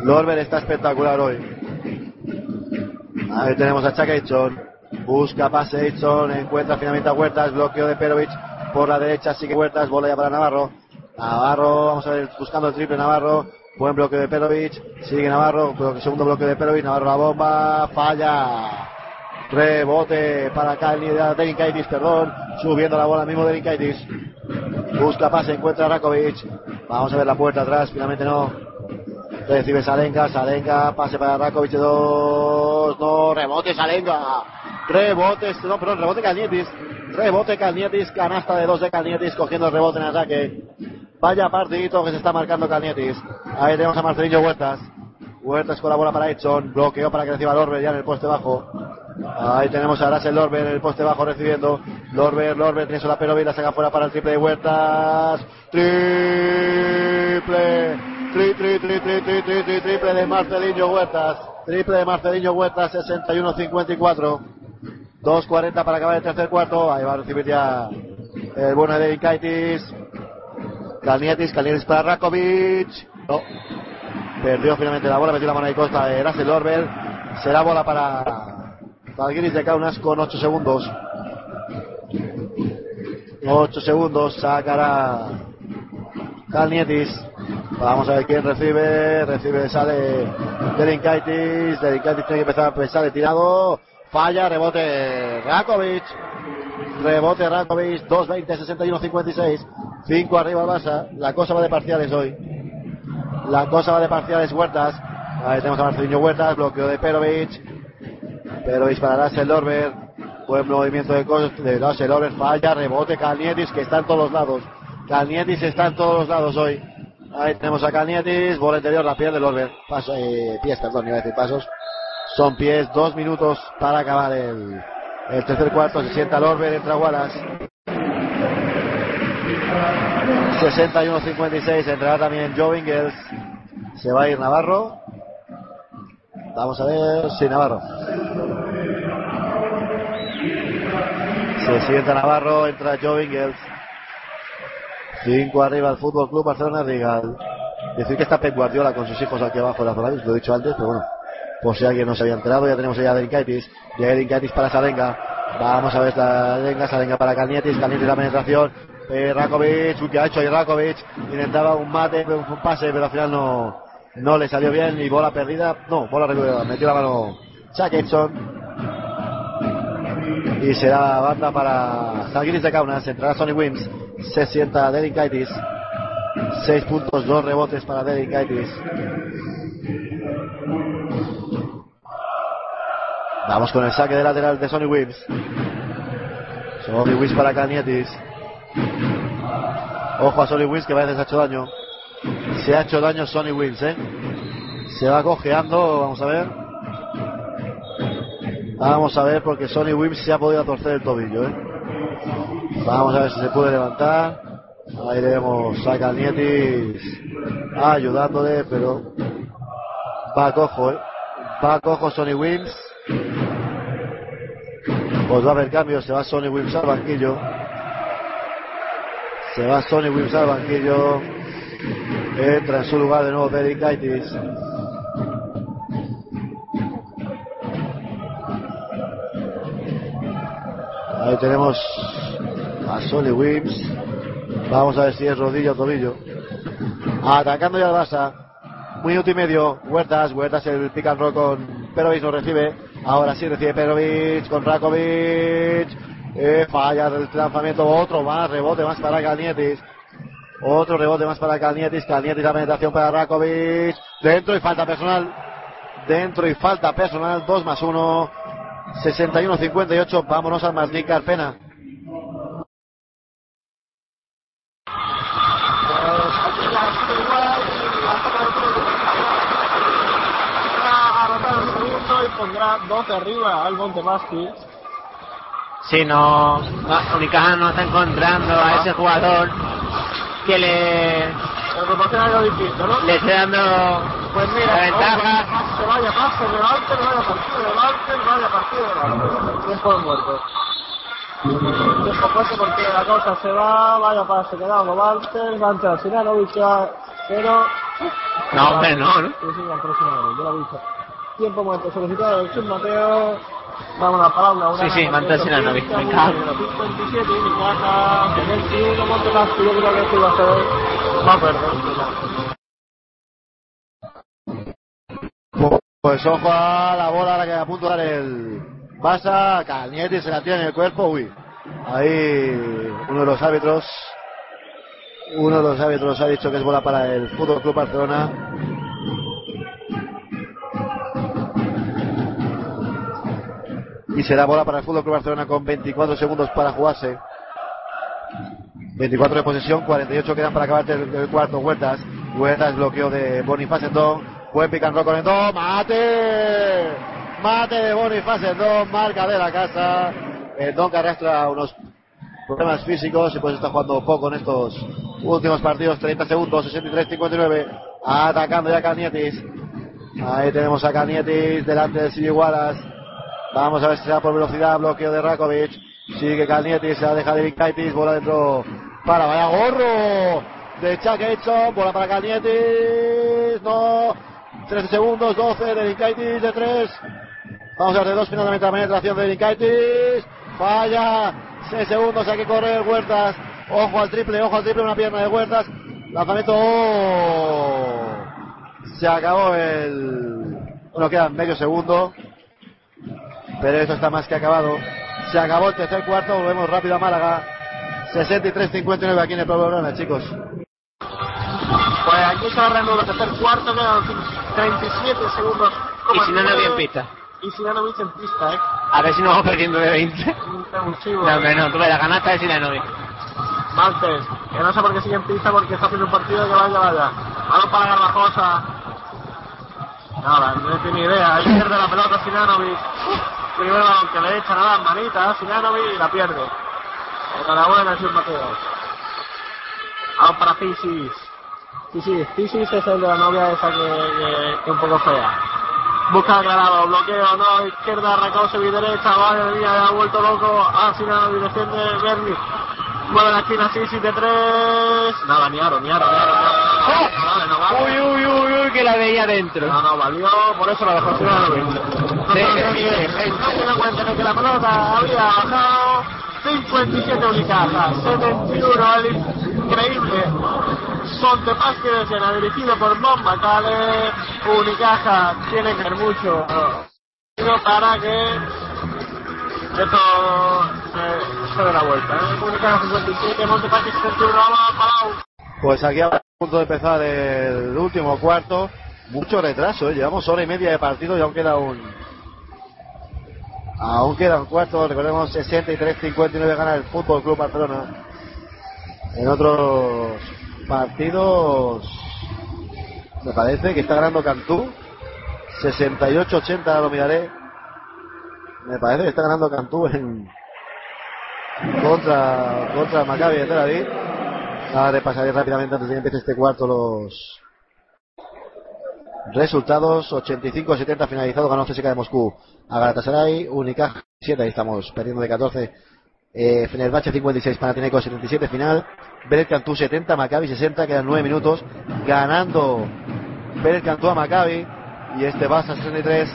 Lorber está espectacular hoy. Ahí tenemos a Chuck. Busca pase Aitchon, encuentra finalmente a Huertas, bloqueo de Perovic por la derecha, sigue Huertas, bola ya para Navarro. Navarro, vamos a ver, buscando el triple Navarro. Buen bloqueo de Perovic, sigue Navarro, segundo bloqueo de Perovic, Navarro la bomba, falla. Rebote para Delinkaitis, perdón, subiendo la bola mismo Delinkaitis. Busca pase, encuentra a Rakovic. Vamos a ver la puerta atrás, finalmente no. Recibe Salenka, Salenka, pase para Rakovic de dos, no, rebote Salenka, rebote, no, perdón, rebote Calnietis, rebote Calnietis, canasta de dos de Calnietis, cogiendo el rebote en ataque. Vaya partidito que se está marcando Calnietis. Ahí tenemos a Marcelinho Huertas. Huertas con la bola para Edson. Bloqueo para que reciba Lorber ya en el poste bajo. Ahí tenemos a Russell Lorber en el poste bajo recibiendo. Lorber, Lorber, tiene sola pero y la saca fuera para el triple de Huertas. Triple. Tri, tri, tri, tri, tri, tri, tri, triple de Marcelinho Huertas. Triple de Marcelinho Huertas, 61-54. 2.40 para acabar el tercer cuarto. Ahí va a recibir ya el bueno de Kaitis. Calnietis, Calnietis para Rakovic. No, Perdió finalmente la bola, metió la mano de costa de Russell. Será bola para Zalgiris de Kaunas con 8 segundos. 8 segundos, sacará Kalnietis. Vamos a ver quién recibe. Recibe, sale Delinkaitis. Delinkaitis tiene que empezar a pesar de tirado. Falla, rebote Rakovic. Rebote Rakovic, 2-20, 61-56. 5 arriba el Barça. La cosa va de parciales hoy. La cosa va de parciales Huertas. Ahí tenemos a Marcelinho Huertas, bloqueo de Perovic. Perovic para Russell Lorber. Buen movimiento de, cos- de Russell Lorber. Falla, rebote Calnietis, que está en todos los lados. Calnietis está en todos los lados hoy. Ahí tenemos a Calnietis, bola interior, la pierde Lorber. Paso, eh, pies, perdón, iba a decir pasos. Son pies, dos minutos para acabar el, el tercer cuarto. Se sienta Lorber, entra Wallace. 61-56, entrará también Joe Ingles. Se va a ir Navarro. Vamos a ver, sí, Navarro. Se sienta Navarro, entra Ingles. Cinco arriba el Fútbol Club Barcelona Rigal. Decir que está Pep Guardiola con sus hijos aquí abajo de la zona, lo he dicho antes, pero bueno, por si alguien no se había enterado, ya tenemos allá a Delinkaitis. Y a Delinkaitis para Salenga. Vamos a ver Salenga, Salenga para Calnietis, Calnietis la penetración. Eh, Rakovic, uy, ¿qué ha hecho ahí Rakovic? Intentaba un mate, un pase, pero al final no, no le salió bien. Y bola perdida, no, bola recuperada, metió la mano Chuck Edson. Y será banda para Zalgiris de Kaunas, entrará Sonny Wims, se sienta Delinkaitis. 6 puntos, 2 rebotes para Delinkaitis. Vamos con el saque de lateral de Sonny Wims. Sonny Wims para Canietis. Ojo a Sonny Wims que parece que se ha hecho daño. Se ha hecho daño Sonny Wims, eh. Se va cojeando, vamos a ver. Vamos a ver porque Sonny Wims se ha podido torcer el tobillo, eh. Vamos a ver si se puede levantar. Ahí vemos a Canietis ayudándole, pero va cojo, eh. Va cojo Sonny Wims. Pues va a haber cambio, se va Sonny Wims al banquillo. Se va Sonny Wims al banquillo. Entra en su lugar de nuevo Derek Kaitis. Ahí tenemos a Sonny Wims. Vamos a ver si es rodilla o tobillo. Atacando ya el Barça. Minuto y medio. Huertas, Huertas el pick and roll con Perovic lo recibe. Ahora sí recibe Perovic con Rakovic. Eh, falla el lanzamiento. Otro más, rebote más para Canietis. Otro rebote más para Calnietis. Calnietis la penetración para Rakovic. Dentro y falta personal. Dentro y falta personal. 2 más 1. 61-58. Vámonos al Masnik Carpena. pondrá 12 arriba al Montepaschi. Sí, no, no, Unicaja no está encontrando a ese jugador que le, algo distinto, ¿no? le esté dando Pues mira, la ventaja. se vaya pase de Walter, vaya partido de Walter, vaya partido Walter. Tiempo muerto. Tiempo fuerte porque la cosa se va, vaya pase, quedamos Walter, va a entrar Sinanovic, ya, pero... No, hombre, no, ¿no? Sí, sí, yo. Tiempo muerto solicitado del Chus Mateo. Vamos a la palabra. Sí, sí, va a entrar Sinanovic, me cago. 57, Unicaja, 71, Montepaschi, yo creo que esto iba a ser... Va a perder. Pues ojo a la bola ahora que a punto de dar el Basa, Calnietis se la tiene en el cuerpo, uy. Ahí uno de los árbitros, uno de los árbitros ha dicho que es bola para el Fútbol Club Barcelona. Y será bola para el Fútbol Club Barcelona con 24 segundos para jugarse. 24 de posesión, 48 quedan para acabar el, el cuarto. Huertas, Huertas bloqueo de Boniface Endón. Buen pick and roll con. ¡Mate! Mate de Boniface Endón, marca de la casa. Endón que arrastra unos problemas físicos y pues está jugando poco en estos últimos partidos. 30 segundos, 63-59. Atacando ya Canietis. Ahí tenemos a Canietis delante de Silvio Wallace. Vamos a ver si se da por velocidad. Bloqueo de Rakovic. Sigue Calnietis, se la deja de Vinkaitis, bola dentro para vaya gorro de Chuck Edson, bola para Calnietis, no, 13 segundos, 12 de Vinkaitis de 3, vamos a ver de 2 finalmente la penetración de Vinkaitis, falla, 6 segundos, hay que correr Huertas, ojo al triple, ojo al triple, una pierna de Huertas, lanzamiento, oh, se acabó el, bueno queda medio segundo, pero esto está más que acabado. Se acabó el tercer cuarto, volvemos rápido a Málaga. 63-59 aquí en el Pueblo Grana, chicos. Pues aquí se va a reanudar el tercer cuarto, quedan 37 segundos. Y si no, no había en pista. Y Sinanovic en pista, ¿eh? A ver si nos vamos perdiendo de 20. Un chivo. No, hombre, no, tú ves la ganaste de Sinanovic. Martes, que no sé por qué sigue en pista porque está haciendo un partido que vaya, vaya. Balón para Garbajosa. Nada, no tiene ni idea. Ahí pierde la pelota Sinanovic. Primero balón que le echan a las manitas, Sinanovic y la pierde. Enhorabuena, Jesús Mateo. Vamos para Pisis. Pisis, Pisis es el de la novia esa que, que, que un poco fea. Busca aclarado, bloqueo, no, izquierda, Rakose, derecha, vale, mía, ha vuelto loco, ah, Sinanovic defiende Berni. Mueve la esquina, Sisi de tres. Nada, ni aro, ni aro, ni aro. ni aro. No vale, no vale. Uy, uy, uy, uy, que la veía dentro. No, no, valió, por eso la dejó Sinanovic. No Sí. se ni no se da cuenta de que la pelota había bajado 57 Unicaja, 71 el increíble Montepaschi de Siena, dirigido por Mon Macale. Unicaja tiene que ver mucho para que esto se, dé la vuelta. ¿eh? Unicaja 57, Montepaschi 71, vamos. Pues aquí a punto de empezar el último cuarto. Mucho retraso, ¿eh? llevamos hora y media de partido y aún queda un. Aún queda un cuarto, recordemos 63-59 gana el Fútbol Club Barcelona. En otros partidos me parece que está ganando Cantú. 68-80 lo miraré. Me parece que está ganando Cantú en contra contra Maccabi de Tel Aviv. Ahora repasaré rápidamente antes de que empiece este cuarto los resultados. 85-70 finalizado ganó CSKA de Moscú a Galatasaray Unicaja 7 ahí estamos perdiendo de 14 eh, Fenerbahce 56, Panathinaikos 77 final, Beret Cantú 70, Maccabi 60, quedan 9 minutos, ganando Beret Cantú a Maccabi. Y este Barça 63,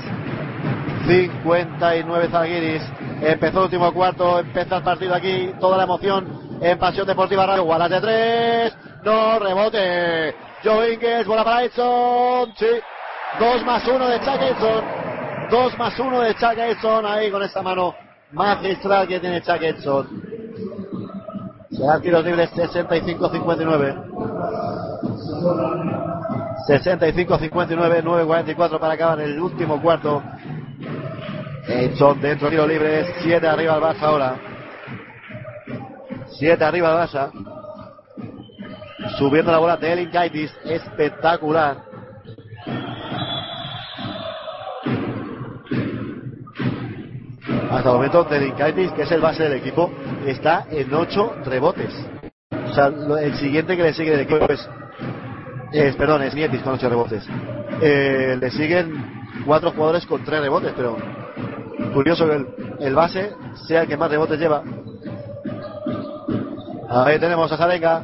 59 Zalgiris, empezó el último cuarto, empieza el partido aquí, toda la emoción en Pasión Deportiva Radio, Wallace de 3, no, rebote, Joe Ingles, bola para Edson, sí, 2 más 1 de Chuck Edson, 2 más 1 de Chuck Edson ahí con esta mano magistral que tiene Chuck Edson. Serán tiros libres 65-59. 65-59, 9-44 para acabar el último cuarto. Edson dentro de tiro libres, 7 arriba al Barça ahora. 7 arriba al Barça. Subiendo la bola de Elin Gaitis, espectacular. Hasta el momento, Delinkaitis, que es el base del equipo, está en 8 rebotes. O sea, el siguiente que le sigue del equipo es. es, perdón, es Nietis con 8 rebotes. Eh, le siguen 4 jugadores con 3 rebotes, pero curioso que el, base sea el que más rebotes lleva. Ahí tenemos a Salenga.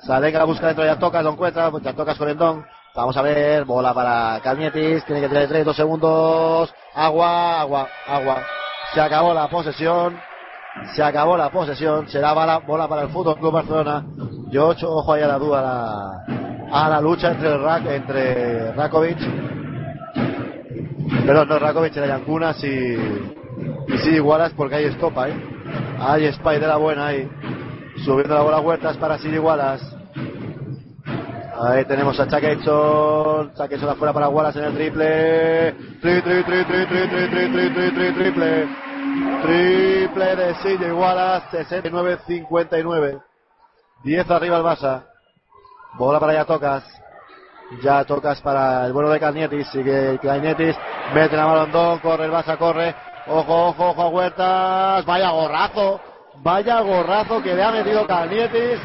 Salenga busca dentro de Tocas, lo encuentra, ya tocas con el don. Vamos a ver, bola para Calnietis, tiene que de 3, 2 segundos. Agua, agua, agua. Se acabó la posesión. Se acabó la posesión. Será bala- bola para el Fútbol Club Barcelona. Yo ocho, ojo ahí a la duda, a la, a la lucha entre el Rak, Rakovic. Perdón, no Rakovic, era Yankunas y, y Wallace porque hay estopa, ¿eh? Hay Spy de la buena ahí. Subiendo la bola a huertas para Siri Wallace. Ahí tenemos a Chuckinson. Chuckinson afuera para Wallace en el triple. Tri, tri, tri, tri, tri, tri, tri, tri, tri, tri, triple. Triple de CJ Wallace. 69-59. 10 arriba el Barça. Bola para ya tocas. Ya tocas para el bueno de Calnietis. Sigue Calnietis. Mete la Malondón. Corre el Barça, corre. Ojo, ojo, ojo a Huertas. Vaya gorrazo. Vaya gorrazo que le ha metido Calnietis.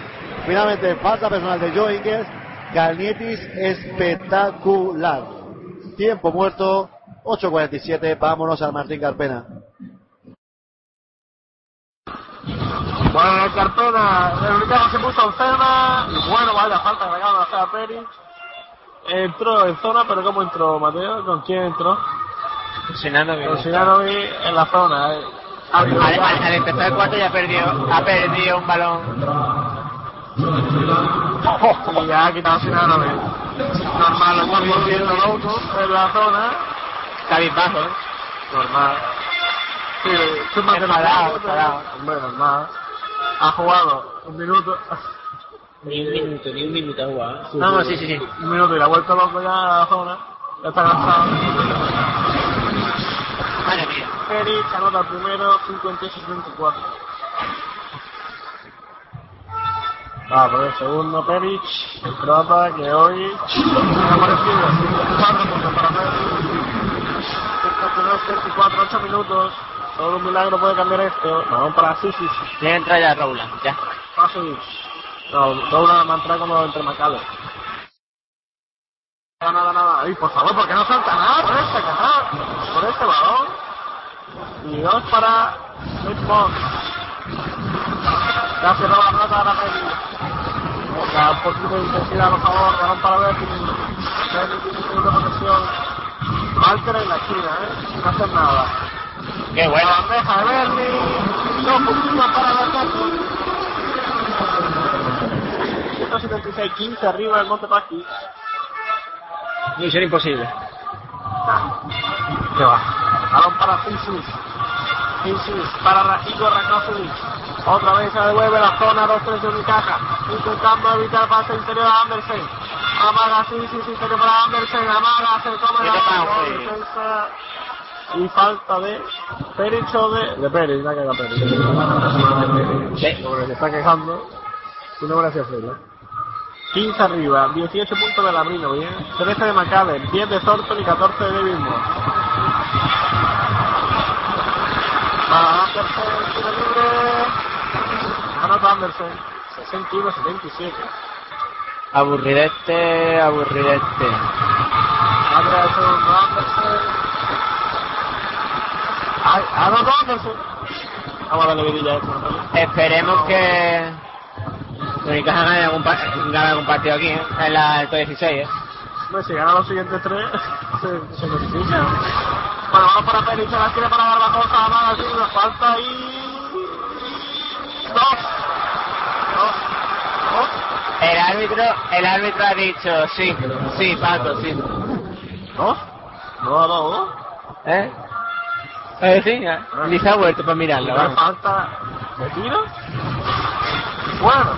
Finalmente falta personal de Joe. Calnietis espectacular. Tiempo muerto. 8.47. Vámonos al Martín Carpena. Bueno, el Carpena, el Unicano se puso en zona. Y bueno, vaya falta hacer a Pérez. Entró en zona, pero ¿cómo entró Mateo? ¿Con quién entró? Sinanovic. Con Sinanovic en la zona. Eh. Al, al- al empezar el cuarto ya perdió, ha perdido un balón. Y ya ha quitado Sinanovic. Normal, lo estamos viendo loco en la zona. Cabizbajo, ¿eh? Normal. Sí, de Enfadado, la enfadado. Hombre, normal. Ha jugado un minuto. Ni un minuto, ni un minuto ha jugado. No, no, sí, sí, sí. Un minuto y la vuelta loco ya a la zona. Ya está cansado. Madre mía. Eric anota el primero, 56-24. Va por el segundo Peric, el croata que hoy ha aparecido 54 puntos para Peric. 54, 8 minutos. Solo un milagro puede cambiar esto. Vamos para Sisi. Tiene que entrar ya Raúl, ya. Fácil. No, Douglas va a entrar como entre Macales. Nada, nada, nada. Ay, por favor, ¿por qué no salta nada por este canal? Por este balón. Y dos para Richmond ya cerró la plata, ahora que la política de intensidad, por favor, dejan para ver que el de protección. Marker en la esquina, ¿eh? No hacen nada. Qué bueno. La bandeja de Berni, dos puntitos para Bertocchi. 176-15 arriba del Monte Pasqui. Misión imposible. Se va. Balón para Pisus. Pisus para Rajigo Rakosovic. Otra vez se devuelve la zona 2-3 de Unicaja. Intentando evitar pase interior a Andersen. Amaga Fisus interior para Andersen. Amaga, se come ¿Qué la? Defensa. Y falta de Perich o de... De Perich, la que da Perich. Sobre se está quejando. Y no gracias a él. 15 arriba, 18 puntos de Labrino, bien. 13 de McAllen, 10 de Thornton y 14 de David Moore. Para. Anderson, 61-77. Aburridete, aburridete. Segundo Anderson. Ay, Anderson. Vamos a darle vidilla a esto. ¿no? Esperemos que Unicaja gane algún, pa- gane algún partido aquí, ¿eh? en la el 16, ¿eh? Hombre, si gana los siguientes tres, se, se clasifica. Bueno, vamos para Pérez, se la quiere para Barbajosa, Amada, así, una falta y... Dos. El árbitro, el árbitro ha dicho sí, sí, Paco, sí. No, no, dos. ¿Eh? Eh, sí, ya. Ni se ha vuelto para mirarlo, vamos. falta de tiro. Bueno.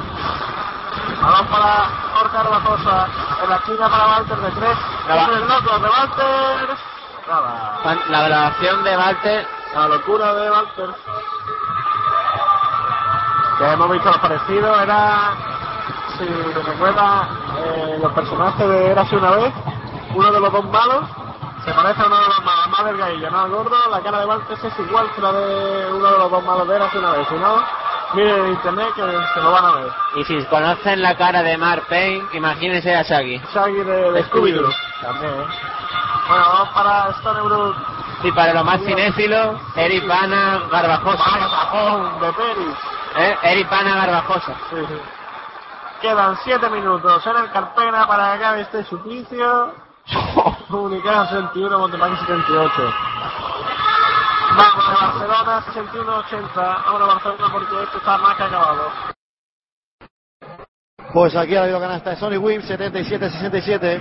Balón para Jorge Arbajosa. En la esquina para Walter de tres. El de Walter. Nada. La grabación de Walter. La locura de Walter. Que hemos visto lo parecido. Era, si recuerda, eh, los personajes de Érase una vez. Uno de los dos malos. Se parece a uno de los malos, más delgadillo. El gordo, la cara de Walter es igual que la de uno de los dos malos de Érase una vez. Si no, miren en internet que se lo van a ver. Y si conocen la cara de Mark Payne, imagínense a Shaggy. Shaggy de, de Scooby-Doo. También, ¿eh? Bueno, vamos para Stony Brook. Y para los más cinéfilos, Eric Bana Garbajosa. Bajón de Peris. ¿Eh? Eric Bana Garbajosa. Sí, sí. Quedan 7 minutos en el Carpena para que acabe este suplicio. Comunicada 61, Montepaqui 78. Vamos Barcelona 61-80. Vamos a Barcelona porque esto está más que acabado. Pues aquí ha habido canasta de Sony Wim, 77-67.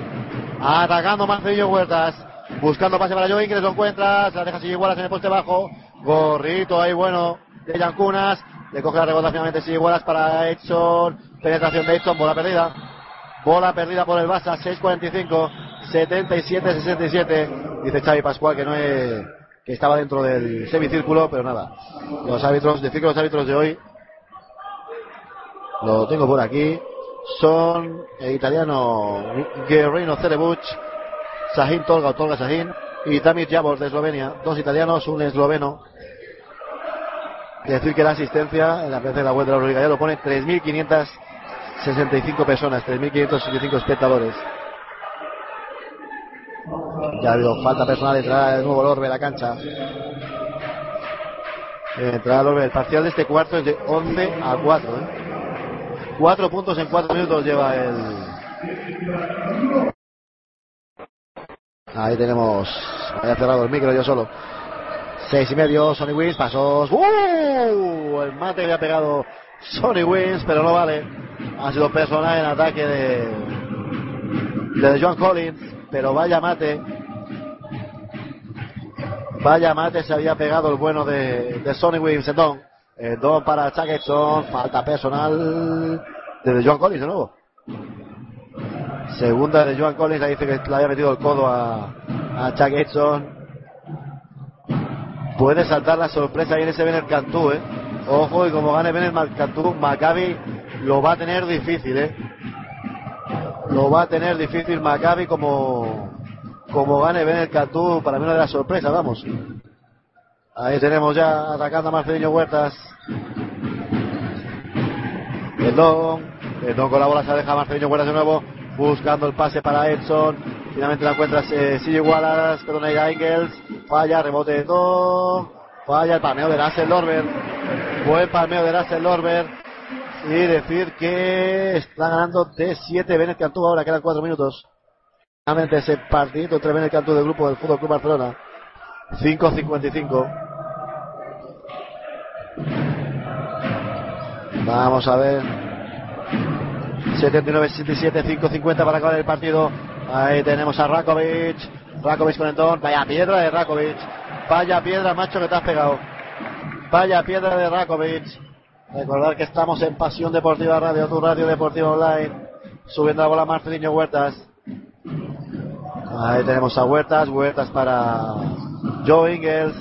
Atacando Marcelillo Huertas. Buscando pase para Joey, que lo encuentra. Se la deja sin igualas en el poste bajo. Gorrito ahí bueno de Yancunas. Le coge la rebota finalmente sin igualas para Edson. Penetración de Edson, bola perdida. Bola perdida por el Barça, 6-45. 77-67. Dice Xavi Pascual que no es, que estaba dentro del semicírculo, pero nada. Los árbitros, decir que los árbitros de hoy lo tengo por aquí. Son el italiano Guerrino Cerebuch, Sahin Tolga o Tolga Sahin y Tamir Javor de Eslovenia. Dos italianos, un esloveno. Decir que la asistencia en la de la web de la Euroliga ya lo pone 3.565 personas, 3.565 espectadores. Ya ha habido falta personal, entrada de nuevo Lorbe a la cancha. Entrada Lorbe. El parcial de este cuarto es de 11 a 4. ¿eh? Cuatro puntos en cuatro minutos lleva el. Ahí tenemos. Había cerrado el micro yo solo. Seis y medio, Sony Wins, pasos. ¡Uh! El mate le ha pegado Sony Wins, pero no vale. Ha sido personal en ataque de. de John Collins, pero vaya mate. Vaya mate se había pegado el bueno de, de Sony Wins Don. El don para Jackson, falta personal de Joan Collins de nuevo. Segunda de Joan Collins, ahí dice que le había metido el codo a, a Chuck Edson. Puede saltar la sorpresa ahí en ese Bener Cantú, eh. Ojo, y como gane Bener Cantú, Maccabi lo va a tener difícil, eh. Lo va a tener difícil Maccabi como, como gane Bener Cantú, para mí una de las sorpresas, vamos. Ahí tenemos ya atacando a Marcelino Huertas. El Don con la bola se deja Marcelino Huertas de nuevo. Buscando el pase para Edson. Finalmente la encuentra eh, Sigue Wallace. Perdón, a Ingels. Falla, rebote de Don. Falla el palmeo de Russell Lorber. Buen palmeo de Russell Lorber. Y decir que está ganando de 7 Benet Cantú. Ahora quedan 4 minutos. Finalmente ese partido entre Benet Cantú del grupo del Fútbol Club Barcelona. 5.55. Vamos a ver. 79-67, 5.50 para acabar el partido. Ahí tenemos a Rakovic. Rakovic con el don. Vaya piedra de Rakovic. Vaya piedra, macho, que te has pegado. Vaya piedra de Rakovic. Recordar que estamos en Pasión Deportiva Radio, tu radio deportiva online. Subiendo la bola Marcelino Huertas. Ahí tenemos a Huertas. Huertas para Joe Ingles.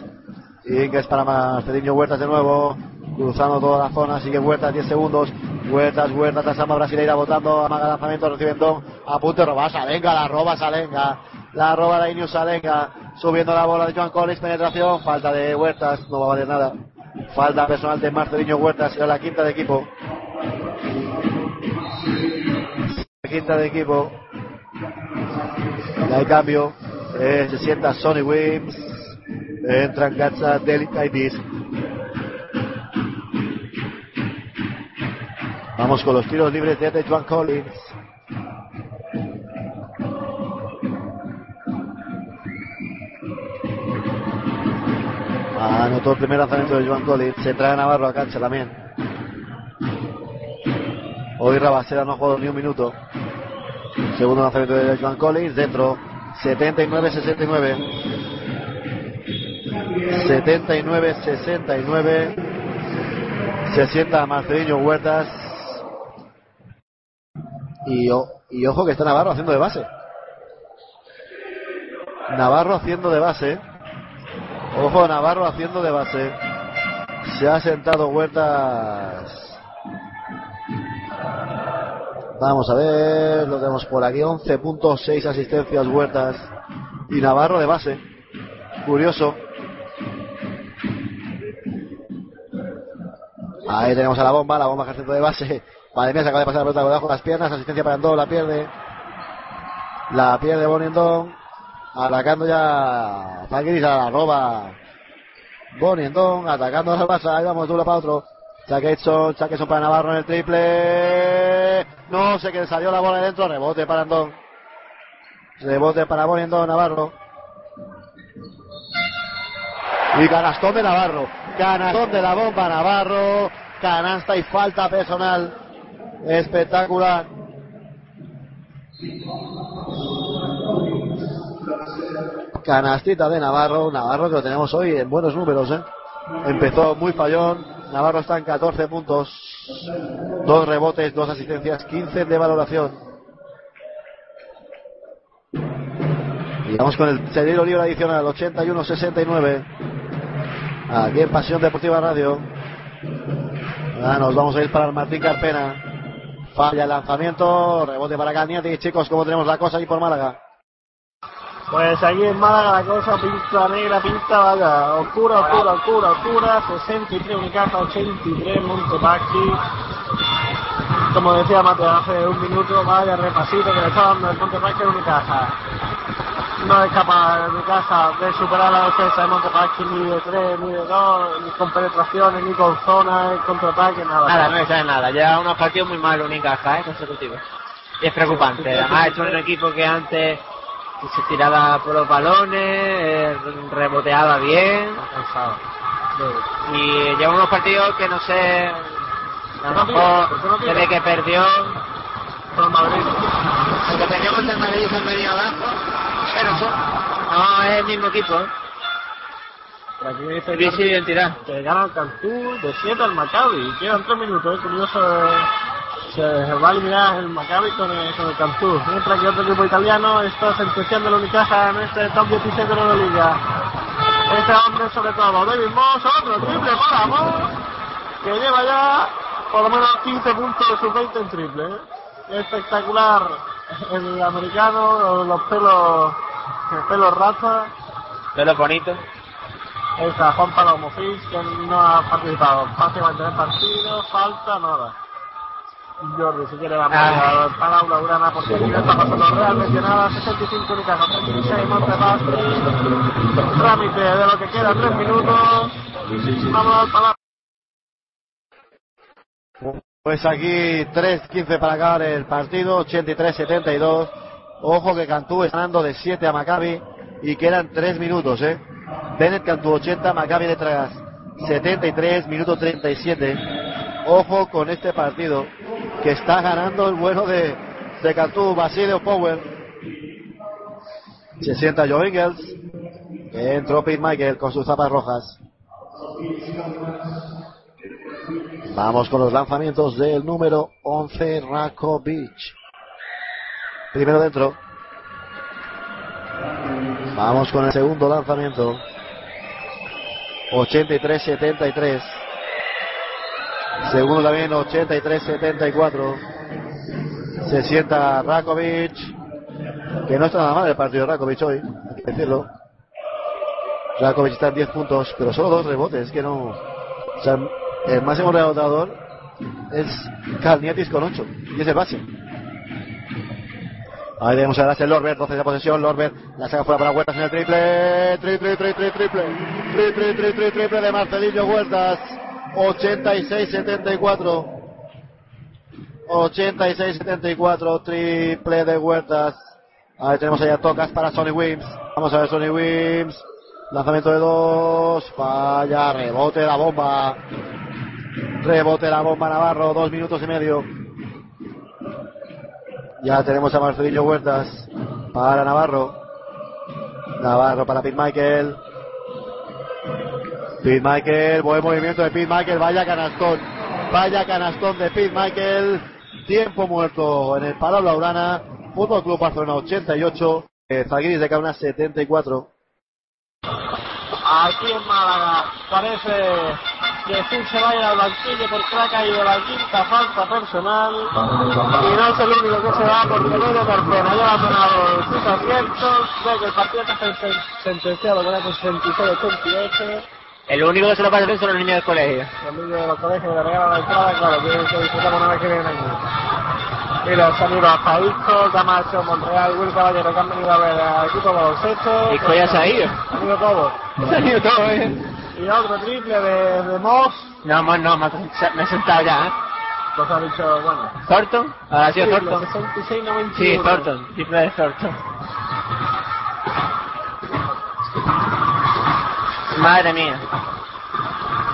Ingles para Marcelino Huertas de nuevo. Cruzando toda la zona. Sigue Huertas 10 segundos. Huertas, Huertas, la samba brasileira votando. Amaga lanzamiento. Reciben Don. A punto. Salenga. La roba Salenga. La roba de Inius Salenga. Subiendo la bola de Joan Collins. Penetración. Falta de Huertas. No va a valer nada. Falta personal de Marcelino Huertas. Será la quinta de equipo. La quinta de equipo. Ya hay cambio. Eh, se sienta Sonny Wims. Entra en casa Deli Ibis. Vamos con los tiros libres de, de Joan Collins. Anotó el primer lanzamiento de Joan Collins. Se trae Navarro a cancha también. Hoy Rabasera no ha jugado ni un minuto. Segundo lanzamiento de Joan Collins. Dentro. 79-69. 79-69. Se sienta Marcelino Huertas. Y, y ojo que está Navarro haciendo de base. Navarro haciendo de base. Ojo, Navarro haciendo de base. Se ha sentado Huertas. Vamos a ver, lo tenemos por aquí. 11.6 asistencias Huertas. Y Navarro de base. Curioso. Ahí tenemos a la bomba, la bomba ejerciendo de base. Madre mía, se acaba de pasar la pelota por las piernas. Asistencia para Andón, la pierde. La pierde Boniendón. Atacando ya Zagiris a la roba. Boniendón atacando a la basa. Ahí vamos, duro para otro. Chaquetson, Chaquetson para Navarro en el triple. No sé que salió la bola de dentro. Rebote para Andón. Rebote para Boniendón, Navarro. Y canastón de Navarro. Canastón de la bomba Navarro. Canasta y falta personal. Espectacular. Canastita de Navarro. Navarro que lo tenemos hoy en buenos números. ¿eh? Empezó muy fallón. Navarro está en 14 puntos. Dos rebotes, dos asistencias, 15 de valoración. Y vamos con el Cedillo libre adicional, 81-69. Aquí en Pasión Deportiva Radio. Ah, nos vamos a ir para el Martín Carpena. Falla el lanzamiento, rebote para Cañete. Chicos, ¿cómo tenemos la cosa ahí por Málaga? Pues aquí en Málaga la cosa pinta negra, pinta vaya, oscura, oscura, oscura, oscura, 63 Unicaja, 83 Montepaschi. Como decía Mateo hace un minuto, vaya repasito que le está dando el Montepaschi a Unicaja. No es capaz el Unicaja de superar la defensa de Montepaschi ni de 3, ni de 2, ni con penetraciones, ni con zonas, contraataque, nada. Nada, no sabe nada. Lleva unos partidos muy malos Unicaja, ¿eh? Consecutivos. Y es preocupante. Además, es un equipo que antes se tiraba por los balones, eh, reboteaba bien. Y lleva unos partidos que no sé. A lo mejor desde que perdió. Con Madrid. El que perdió contra el Madrid han venido abajo. Pero eso. No, es el mismo equipo, ¿eh? Aquí dice Crisis identidad. que gana el Cantú de 7 al Maccabi. Quedan 3 minutos, es curioso. eh, Se va a eliminar el Maccabi con el, con el Cantú. Mientras que otro equipo italiano está sentenciando la Unicaja en este top 16 de la liga. Este hombre sobre todo, David Moss, otro triple para Moss, que lleva ya por lo menos 15 puntos de sus 20 en triple. ¿eh? Espectacular el americano, los pelos, los pelos raza. Pelo bonito. Está Juan Palomo que no ha participado. Pase va a tener partido, falta, nada. Jordi, si quiere, vamos Ah. a para Laura Urana, porque aquí no está pasando Real mencionada, 65 Unicaja, 36 Montepaschi. Trámite de lo que queda, 3 minutos. Vamos al Palau. Pues aquí 3-15 para acabar el partido, 83-72. Ojo que Cantú está ganando de 7 a Maccabi y quedan 3 minutos, ¿eh? Bennett Cantú 80, Maccabi detrás 73, minuto 37. Ojo con este partido que está ganando el bueno de, de Cantú, Basilio Power. Se sienta Joe Ingles. Entró Pete Michael con sus zapas rojas. Vamos con los lanzamientos del número 11, Rakovic. Primero dentro. Vamos con el segundo lanzamiento. 83-73. Segundo también 83-74. Se sienta Rakovic. Que no está nada mal el partido de Rakovic hoy, hay que decirlo. Rakovic está en 10 puntos, pero solo dos rebotes, que no. O sea, el máximo rebotador es Kalnietis con 8 y es el base. Ahí tenemos a el Lorbert, 12 de posesión, Lorbert la saca fuera para Huertas en el triple, triple, triple, triple, triple, triple, triple de Marcelillo Huertas, 86-74, 86-74, triple de Huertas. Ahí tenemos allá tocas para Sonny Wims, vamos a ver Sonny Wims, lanzamiento de dos, falla, rebote la bomba, Rebote la bomba Navarro, dos minutos y medio. Ya tenemos a Marcelillo Huertas para Navarro. Navarro para Pete Michael. Pete Michael, buen movimiento de Pete Michael, vaya canastón. Vaya canastón de Pete Michael. tiempo muerto en el Palau Laurana, Fútbol Club Barcelona 88, eh, Zalgiris de Cauna 74. Aquí en Málaga parece que sí se vaya al banquillo porque ha caído la quinta falta personal y no es el único que se va porque Luis Carpena ya ha sonado sus asientos, ve que el partido está sen- sentenciado con una 66-88. El único que se lo pasa bien son los niños del colegio. Los niños de los colegios le regalan la entrada, claro, tienen que disfrutar una vez que vienen aquí. Mira, saludos a Faisco, Camacho, Montreal, Will Caballero que han venido a ver al equipo de baloncesto. Isco ya se ha ido. Han ido todos. Se han ido todos, ¿eh? Y otro triple de, de Moss. No, mo- no, me he sentado ya, ¿eh? Pues ha dicho, bueno. ¿Thornton? Ahora Triple, Thornton. 66-91. Sí, Thornton. Triple de Thornton. Madre mía.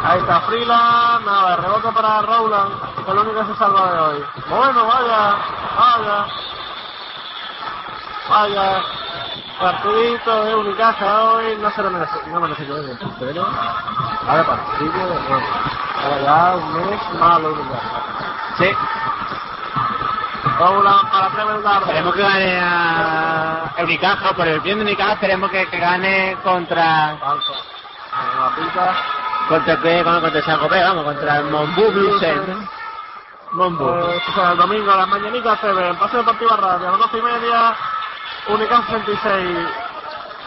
Ahí está Freeland, nada, rebote para Rowland, que es el único que se salva de hoy. Bueno, vaya, vaya, vaya, partidito de Unicaja hoy, no se lo merece, no merece que venga, pero ahora partido, bueno, ahora ya un mes malo Unicaja. Sí. Rowland para Garden. Esperemos que gane a Unicaja, por el bien de Unicaja esperemos que, que gane contra... La pinta. Contra el que, contra el San José, vamos, contra el Monbú Bluesen. Monbú. Eh, esto será el domingo, las mañanitas se ven, Paseo Deportiva Radio, a las doce y media, Unicam 66,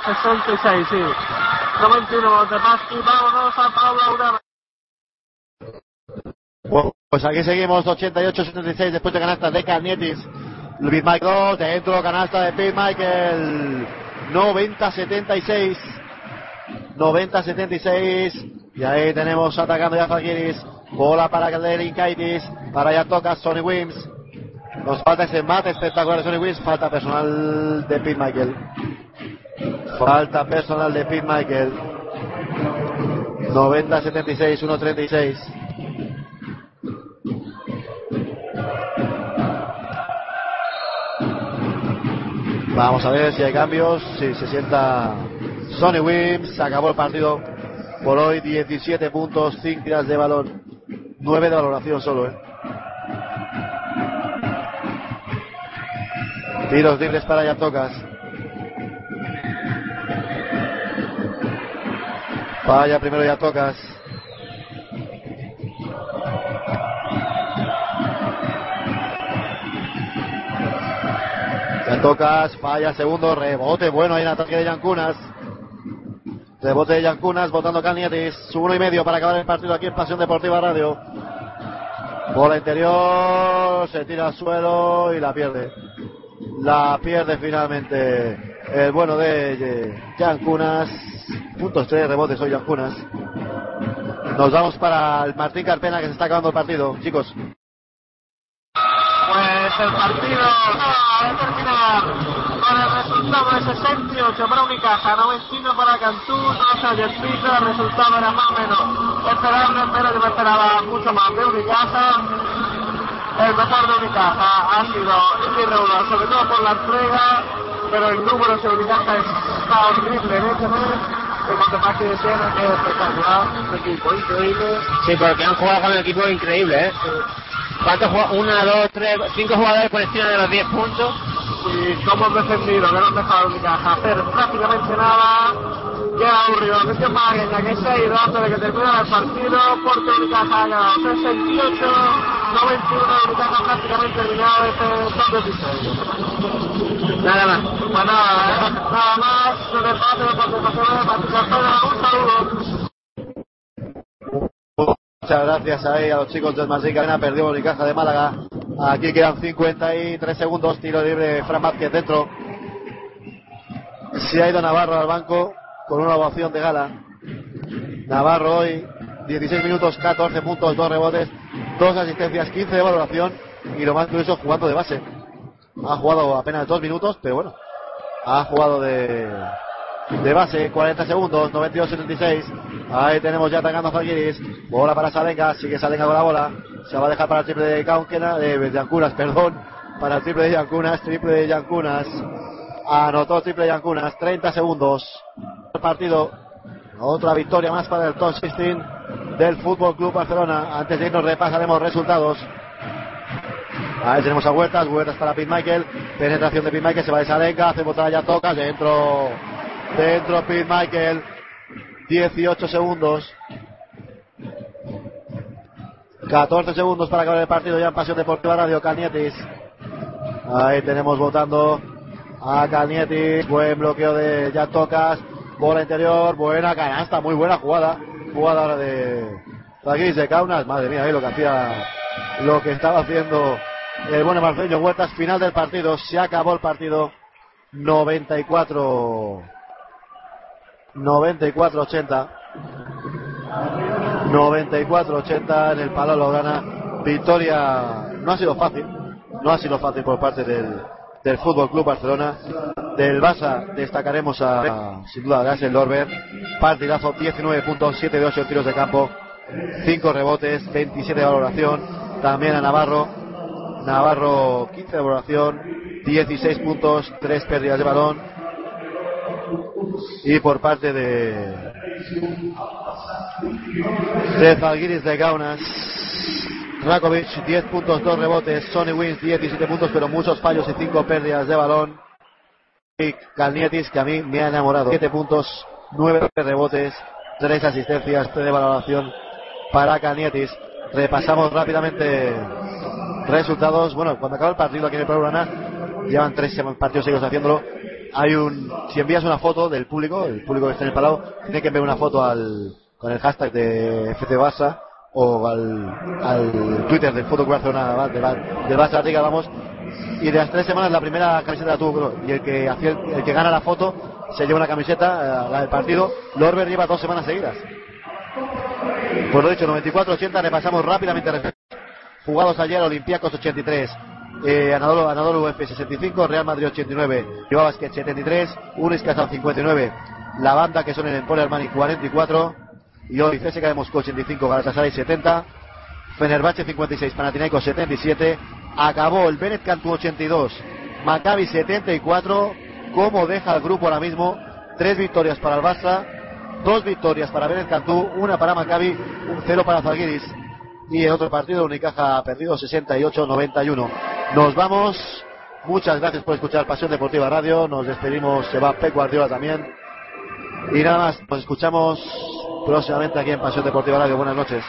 66, sí. 91 de Pasqui, vámonos a Pablo Aurana. Bueno, pues aquí seguimos 88-76 después de canasta de Canietis. Luis Michael dentro, canasta de Pete Michael. 90-76. 90-76. Y ahí tenemos atacando ya Falkiris. Bola para Calderin Kaitis. Para ya toca Sonny Wims. Nos falta ese mate espectacular de Sonny Wims. Falta personal de Pete Michael. Falta personal de Pete Michael. 90-76, 1-36. Vamos a ver si hay cambios. Si se sienta Sonny Wims. Se acabó el partido por hoy. 17 puntos, 5 tiras de balón. 9 de valoración solo, ¿eh? Tiros libres para Yatocas. Falla primero Yatocas. Yatocas falla segundo, rebote bueno ahí en ataque de Yancunas. Rebote de Yancunas, votando Canietis. Su uno y medio para acabar el partido aquí en Pasión Deportiva Radio. Bola interior, se tira al suelo y la pierde. La pierde finalmente el bueno de Yancunas. Puntos tres rebotes hoy Yancunas. Nos vamos para el Martín Carpena que se está acabando el partido. Chicos, Pues el partido va a terminar con el resultado de 68 para Unicaja, 91 para Cantú, 12 ayer Twitter, el resultado era más o menos esperable, pero yo me esperaba mucho más de Unicaja. El mejor de Unicaja ha sido irregular, sobre todo por la entrega, pero el número de Unicaja está horrible en este mes. El Montepaschi de Siena es espectacular, un equipo increíble. Sí, porque han jugado con un equipo increíble, ¿eh? ¿Cuántos jugadores? Una, dos, tres, cinco jugadores por encima de los 10 puntos. y cómo han defendido, que no han dejado Unicaja hacer prácticamente nada. Un rival que se Magaña que se ha ido antes de que terminara el partido, porque Unicaja ha ganado 68, 91, Unicaja prácticamente eliminado este top 16. Nada más. Pues nada, ¿eh? nada más, el patio de participación de Patricia Pena, un saludo. Muchas gracias ahí a los chicos del Madrid Arena. Perdió Unicaja de Málaga. Aquí quedan 53 segundos. Tiro libre de Fran Vázquez dentro. Se ha ido Navarro al banco con una ovación de gala. Navarro hoy, 16 minutos, 14 puntos, 2 rebotes, 2 asistencias, 15 de valoración. Y lo más curioso, jugando de base. Ha jugado apenas 2 minutos, pero bueno. Ha jugado de, de base, 40 segundos, 92-76. Ahí tenemos ya atacando a. Bola para Salenga, sigue Salenga con la bola. Se va a dejar para el triple de Cauquena, de Yancunas, [laughs] perdón. Para el triple de Yancunas, triple de Yancunas. Anotó triple de Yancunas, 30 segundos. Partido, otra victoria más para el top 16 del Fútbol Club Barcelona. Antes de irnos repasaremos resultados. Ahí tenemos a Huertas, Huertas para Pete Michael, penetración de Pete Michael, se va de Salenka, hace botada ya toca, dentro, dentro Pete Michael, 18 segundos. 14 segundos para acabar el partido ya en Pasión Deportiva Radio Canietis. Ahí tenemos votando a Canietis. Buen bloqueo de ya tocas. Bola interior. Buena canasta. Muy buena jugada. Jugada de Zaguiris de Kaunas. Madre mía, ahí lo que hacía, lo que estaba haciendo el bueno Marcelino Huertas. Final del partido. Se acabó el partido. 94 94-80. 94-80 en el Palo Lograna. Victoria no ha sido fácil. No ha sido fácil por parte del, del Fútbol Club Barcelona. Del Barça destacaremos a, sin duda, a Gassel Lorber. Partidazo 19 puntos, 7 de 8 en tiros de campo, 5 rebotes, 27 de valoración. También a Navarro. Navarro 15 de valoración, 16 puntos, 3 pérdidas de balón. Y por parte de de Zalgiris de Kaunas. Rakovic 10 puntos, 2 rebotes. Sonny Wins 17 puntos, pero muchos fallos y 5 pérdidas de balón. Y Kalnietis, que a mí me ha enamorado. 7 puntos, 9 rebotes, 3 asistencias, 3 de valoración para Kalnietis. Repasamos rápidamente resultados. Bueno, cuando acaba el partido aquí en el programa, llevan 3 partidos seguidos haciéndolo. Hay un, si envías una foto del público, el público que está en el palau, tiene que enviar una foto al, con el hashtag de FC Barça o al, al Twitter del Fútbol Barcelona de del Barça Liga, vamos. Y de las tres semanas la primera camiseta la tuvo y el que el, el que gana la foto se lleva una camiseta, eh, la del partido. Lorber lleva dos semanas seguidas. Pues lo dicho, 94-80, repasamos rápidamente. Jugados ayer, Olympiacos 83, eh, Anadolu, Anadolu UF 65, Real Madrid 89, Bilbao Basket 73, Unis Casal 59, la banda que son el Empoli Armani 44, y hoy CSKA Moscú 85, Galatasaray 70, Fenerbahce 56, Panathinaikos 77, acabó el Benet Cantú 82, Maccabi 74, ¿cómo deja el grupo ahora mismo? Tres victorias para el Barça, dos victorias para Benet Cantú, una para Maccabi, un cero para Zalgiris. Y en otro partido, Unicaja ha perdido 68-91. Nos vamos. Muchas gracias por escuchar Pasión Deportiva Radio. Nos despedimos. Se va Pep Guardiola también. Y nada más, nos escuchamos próximamente aquí en Pasión Deportiva Radio. Buenas noches.